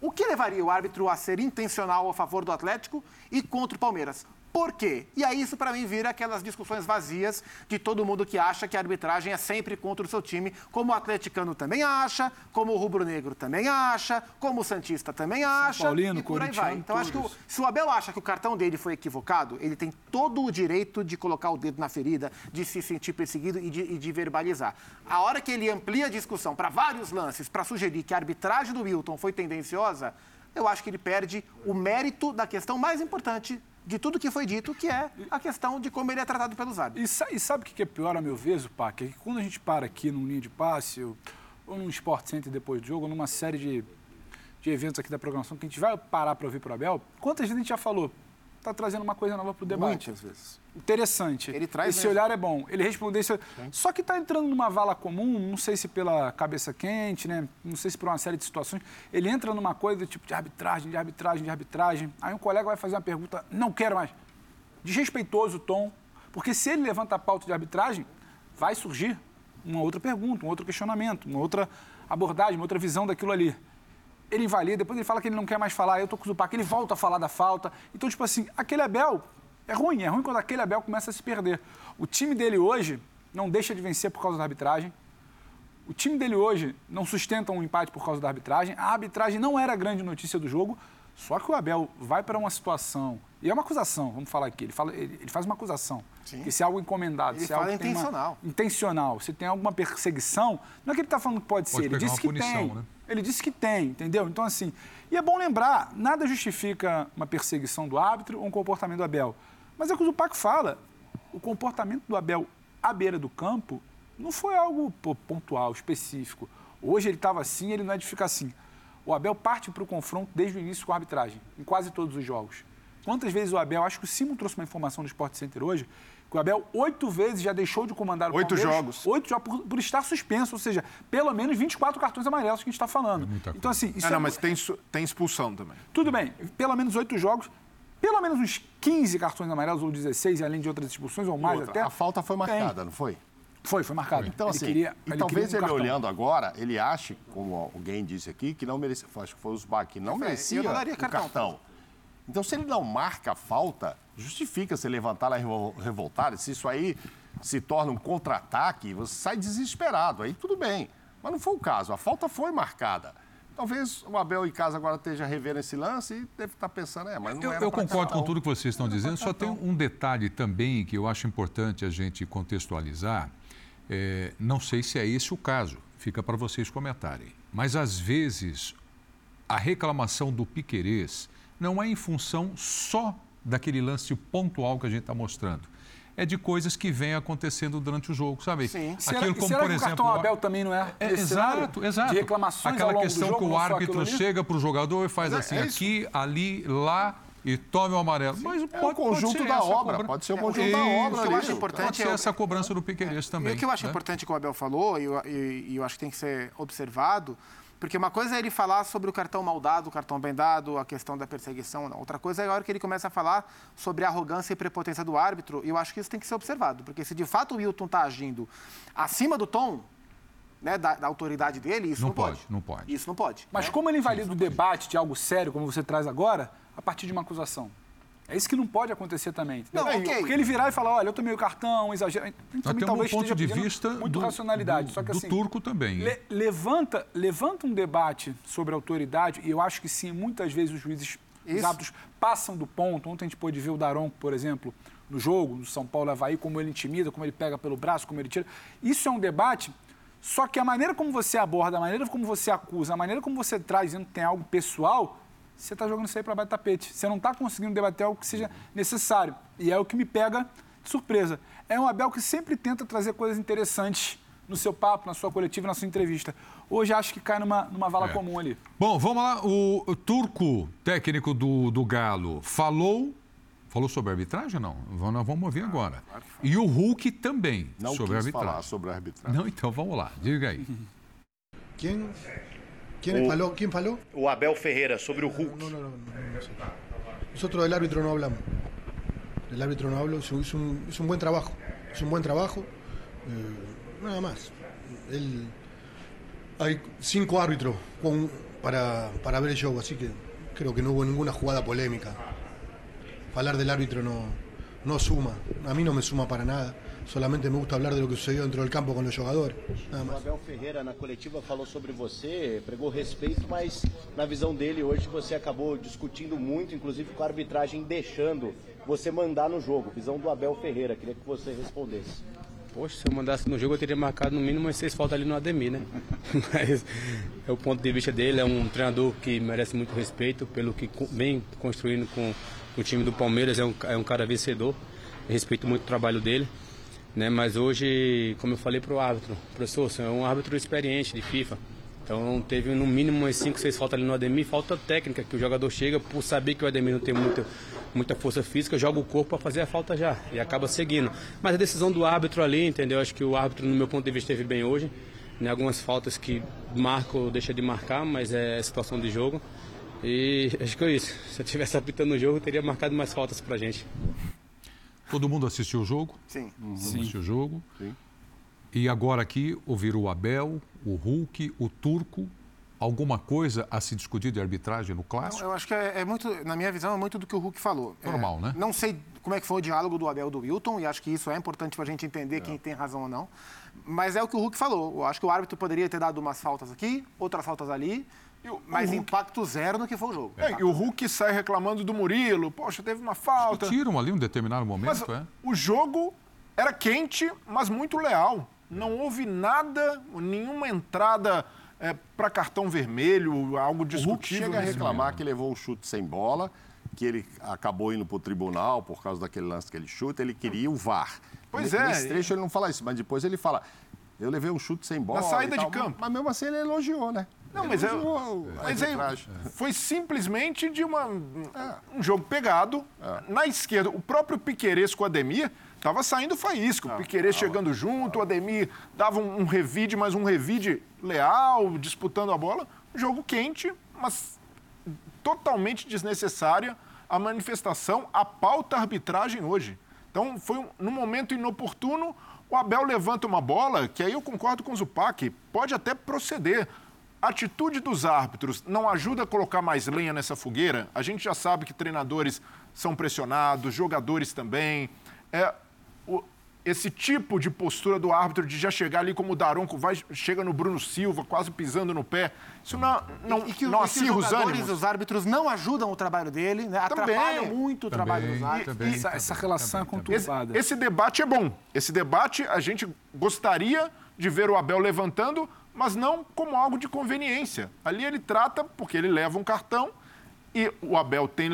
O que levaria o árbitro a ser intencional a favor do Atlético e contra o Palmeiras? Por quê? E aí isso para mim vira aquelas discussões vazias de todo mundo que acha que a arbitragem é sempre contra o seu time, como o atleticano também acha, como o rubro-negro também acha, como o santista também acha, Paulino, e por aí vai. Então acho que o- todos. se o Abel acha que o cartão dele foi equivocado, ele tem todo o direito de colocar o dedo na ferida, de se sentir perseguido e de, e de verbalizar. A hora que ele amplia a discussão para vários lances, para sugerir que a arbitragem do Wilton foi tendenciosa, eu acho que ele perde o mérito da questão mais importante de tudo que foi dito, que é a questão de como ele é tratado pelos árbitros. E, sa- e sabe o que é pior, a meu ver, Zupac? É que quando a gente para aqui num linha de passe, ou, ou num Sport Center depois do jogo, ou numa série de, de eventos aqui da programação, que a gente vai parar para ouvir pro Abel, quantas vezes a gente já falou? Tá trazendo uma coisa nova pro debate. Muitas vezes. Interessante. Ele traz Esse mesmo. olhar é bom. Ele respondeu isso. Só que está entrando numa vala comum, não sei se pela cabeça quente, né? Não sei se por uma série de situações. Ele entra numa coisa tipo de arbitragem, de arbitragem, de arbitragem. Aí um colega vai fazer uma pergunta, não quero mais. Desrespeitoso o tom. Porque se ele levanta a pauta de arbitragem, vai surgir uma outra pergunta, um outro questionamento, uma outra abordagem, uma outra visão daquilo ali ele invalida, depois ele fala que ele não quer mais falar, eu tô com o Zupac, ele volta a falar da falta. Então, tipo assim, aquele Abel é ruim, é ruim quando aquele Abel começa a se perder. O time dele hoje não deixa de vencer por causa da arbitragem. O time dele hoje não sustenta um empate por causa da arbitragem. A arbitragem não era a grande notícia do jogo, só que o Abel vai para uma situação, e é uma acusação, vamos falar aqui, ele, fala, ele, ele faz uma acusação. Sim. Que se é algo encomendado, Ele se é algo tem uma- intencional. intencional, se tem alguma perseguição, não é que ele está falando que pode, Pode ser, ele disse uma que punição, tem. né? Ele disse que tem, entendeu? Então, assim, e é bom lembrar, nada justifica uma perseguição do árbitro ou um comportamento do Abel. Mas é o que o Zupac fala, o comportamento do Abel à beira do campo não foi algo pontual, específico. Hoje ele estava assim, ele não é de ficar assim. O Abel parte para o confronto desde o início com a arbitragem, em quase todos os jogos. Quantas vezes o Abel, acho que o Simon trouxe uma informação do Sport Center hoje, que o Abel oito vezes já deixou de comandar o Oito Palmeiras. jogos. Oito jogos por, por estar suspenso, ou seja, pelo menos 24 cartões amarelos que a gente está falando. muita então, assim, isso Ah, é não, mas tem, tem expulsão também. tudo bem, pelo menos oito jogos, pelo menos uns 15 cartões amarelos ou 16, além de outras expulsões ou mais Outra, até. a falta foi marcada, não foi? Foi, foi marcado. Então, ele assim, queria, ele talvez um ele cartão. olhando agora, ele ache, como alguém disse aqui, que não merecia, acho que foi o Zubak, que não É, merecia eu não daria o cartão. cartão. Então, se ele não marca a falta, justifica se levantar lá revol- revoltar. Se isso aí se torna um contra-ataque, você sai desesperado. Aí tudo bem. Mas não foi o caso. A falta foi marcada. Talvez o Abel em casa agora esteja revendo esse lance e deve estar pensando, é, mas não Eu, eu concordo com tudo que vocês estão dizendo, só tem um detalhe também que eu acho importante a gente contextualizar. É, não sei se é esse o caso, fica para vocês comentarem. Mas às vezes a reclamação do Piquerez não é em função só daquele lance pontual que a gente está mostrando. É de coisas que vêm acontecendo durante o jogo, sabe? Sim. Será, Aquilo e como, será por que o exemplo, cartão o- Abel também não é? é, exato, exato. De reclamações Aquela ao longo questão do jogo, que o árbitro chega para o jogador e faz assim, é aqui, ali, lá e tome o amarelo. Mas É pode, o conjunto pode ser da obra, cobra- pode ser o É, conjunto Isso, da obra. o que eu acho importante Pode ser é essa cobrança do Piqueires também. E o que eu acho né? importante que o Abel falou, e eu, e- e eu acho que tem que ser observado, porque uma coisa é ele falar sobre o cartão mal dado, o cartão bem dado, a questão da perseguição. Não. Outra coisa é a hora que ele começa a falar sobre a arrogância e prepotência do árbitro, e eu acho que isso tem que ser observado, porque se de fato o Wilton está agindo acima do tom né, da, da autoridade dele, isso Não não, pode, não pode. Isso não pode. Mas né? como ele invalida o debate de algo sério, como você traz agora, a partir de uma acusação? É isso que não pode acontecer também. Não, é, ok. Porque ele virar e falar, olha, eu tomei o cartão, exagero. Também temos um ponto de vista muito do, racionalidade. do, Só que, do assim, turco também. hein? le- levanta, levanta um debate sobre autoridade, e eu acho que sim, muitas vezes os juízes os Isso. árbitros passam do ponto. Ontem a gente pôde ver o Daronco, por exemplo, no jogo, no São Paulo Havaí, como ele intimida, como ele pega pelo braço, como ele tira. Isso é um debate, só que a maneira como você aborda, a maneira como você acusa, a maneira como você traz, dizendo que tem algo pessoal, você está jogando isso aí para baixo do tapete. Você não está conseguindo debater algo que seja necessário. E é o que me pega de surpresa. É um Abel que sempre tenta trazer coisas interessantes no seu papo, na sua coletiva, na sua entrevista. Hoje acho que cai numa, numa vala É. comum ali. Bom, vamos lá. O, o turco, técnico do, do Galo, falou. Falou sobre a arbitragem? Não. Vamos, nós vamos ouvir agora. E o Hulk também Não sobre a quis arbitragem. falar sobre a arbitragem. Não, então vamos lá. Diga aí. ¿Quién? ¿Quién faló? ¿Quién faló? O Abel Ferreira sobre o Hulk. No, no, no, no, no sé. Nosotros del árbitro no hablamos. El árbitro no habló, hizo un, hizo un buen trabajo. Hizo un buen trabajo. eh, nada más. Él, hay cinco árbitros con- para, para ver el show, así que creo que no hubo ninguna jugada polémica. Hablar del árbitro no, no suma. A mí no me suma para nada. Solamente me gusta hablar de lo que sucedió dentro del campo con los jugadores. Nada O más. Abel Ferreira na coletiva falou sobre você, pregou respeito, mas na visão dele hoje você acabou discutindo muito, inclusive com a arbitragem deixando você mandar no jogo. Visão do Abel Ferreira, queria que você respondesse. Poxa, se eu mandasse no jogo eu teria marcado no mínimo umas seis faltas ali no Ademir, né? Mas é o ponto de vista dele, é um treinador que merece muito respeito pelo que vem construindo com o time do Palmeiras, é um, é um cara vencedor, Eu respeito muito o trabalho dele. Né? Mas hoje, como eu falei para o árbitro, professor, você é um árbitro experiente de FIFA. Então teve no mínimo umas 5, 6 faltas ali no Ademir, falta técnica, que o jogador chega por saber que o Ademir não tem muita, muita força física, joga o corpo para fazer a falta já e acaba seguindo. Mas a decisão do árbitro ali, entendeu? Acho que o árbitro, no meu ponto de vista, esteve bem hoje. Né? Algumas faltas que marca ou deixa de marcar, mas é situação de jogo. E acho que é isso. Se eu tivesse apitando o jogo, teria marcado mais faltas pra gente. Todo mundo assistiu o jogo? Sim. Assistiu o jogo. E agora aqui ouviram o Abel, o Hulk, o Turco. Alguma coisa a se discutir de arbitragem no clássico? Eu acho que é, é muito, na minha visão, é muito do que o Hulk falou. Normal, É, né? Não sei como é que foi o diálogo do Abel e do Wilton, e acho que isso é importante para a gente entender quem tem razão ou não. Mas é o que o Hulk falou. Eu acho que o árbitro poderia ter dado umas faltas aqui, outras faltas ali, mas Hulk- impacto zero no que foi o jogo. É, e o Hulk sai reclamando do Murilo. Poxa, teve uma falta. Tiram ali um determinado Mas momento, é? o jogo era quente, mas muito leal. Não houve nada, nenhuma entrada para cartão vermelho, algo O Hulk discutível. chega a reclamar momento. que levou um chute sem bola, que ele acabou indo para o tribunal por causa daquele lance que ele chuta, ele queria o VAR. Pois é, Nesse trecho ele não fala isso, mas depois ele fala, eu levei um chute sem bola. saída e tal, de campo. Mas mesmo assim ele elogiou, né? Não, Ele mas, é, elogiou mas é, foi simplesmente de uma, um jogo pegado. Na esquerda, o próprio Piquerez com o Ademir estava saindo faísco. O Piquerez chegando junto, o Ademir dava um, um revide, mas um revide leal, disputando a bola. Jogo quente, mas totalmente desnecessária a manifestação, a pauta arbitragem hoje. Então, foi um, num momento inoportuno, o Abel levanta uma bola, que aí eu concordo com o Zupac, pode até proceder. A atitude dos árbitros não ajuda a colocar mais lenha nessa fogueira? A gente já sabe que treinadores são pressionados, jogadores também. É, esse tipo de postura do árbitro de já chegar ali como o Daronco vai, chega no Bruno Silva, quase pisando no pé, isso não, não, E que, não e que acirra os ânimos. os árbitros não ajudam o trabalho dele, né? Também. atrapalham muito o trabalho dos Também, árbitros. também, essa, essa também, relação é também, também. Esse, conturbada. esse debate é bom. Esse debate a gente gostaria de ver o Abel levantando, mas não como algo de conveniência. Ali ele trata porque ele leva um cartão e o Abel tem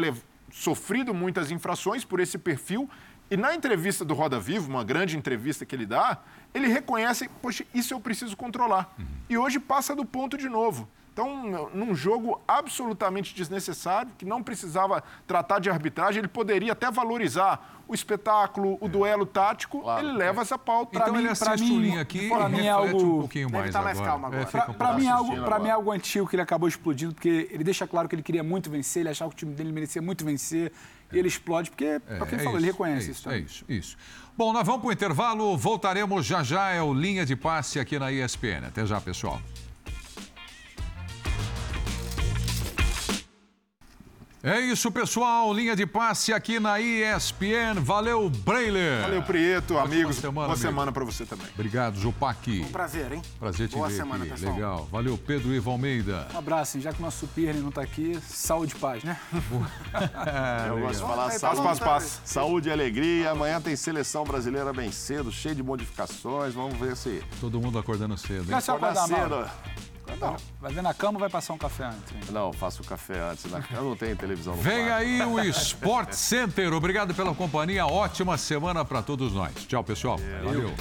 sofrido muitas infrações por esse perfil. E na entrevista do Roda Vivo, uma grande entrevista que ele dá, ele reconhece, poxa, isso eu preciso controlar. E hoje passa do ponto de novo. Então, num jogo absolutamente desnecessário, que não precisava tratar de arbitragem, ele poderia até valorizar o espetáculo, o duelo tático, ele leva essa pauta. Então mim- ele assiste o mim- linha aqui pra e mim é algo- um pouquinho mais estar mais agora. calmo agora. É, um pouco mim, é algo, pra mim é algo antigo que ele acabou explodindo, porque ele deixa claro que ele queria muito vencer, ele achava que o time dele merecia muito vencer, ele explode, porque, é, o que ele falou, ele reconhece é isso. É também. isso, isso. Bom, nós vamos para o intervalo, voltaremos já já, é o Linha de Passe aqui na ESPN. Até já, pessoal. É isso, pessoal. Linha de passe aqui na ESPN. Valeu, Breiler. Valeu, Prieto, Ótima amigos. semana, Boa amigo. semana para você também. Obrigado, Jupac. Um prazer, hein? Prazer te Boa ver semana, aqui. pessoal. Legal. Valeu, Pedro Ivo Almeida. Um abraço, hein? já que o nosso Pirne não está aqui, saúde e paz, né? Eu gosto de falar Vai, saúde, Paz, paz, paz. saúde e alegria. Amanhã tem seleção brasileira bem cedo, cheio de modificações. Vamos ver se Todo mundo acordando cedo, hein? Acordar Mauro. Cedo. Vai ver na cama ou vai passar um café antes? hein? Não, faço o café antes. né? Eu não tenho televisão no Vem quarto. aí o Sport Center. Obrigado pela companhia. Ótima semana para todos nós. Tchau, pessoal. Valeu.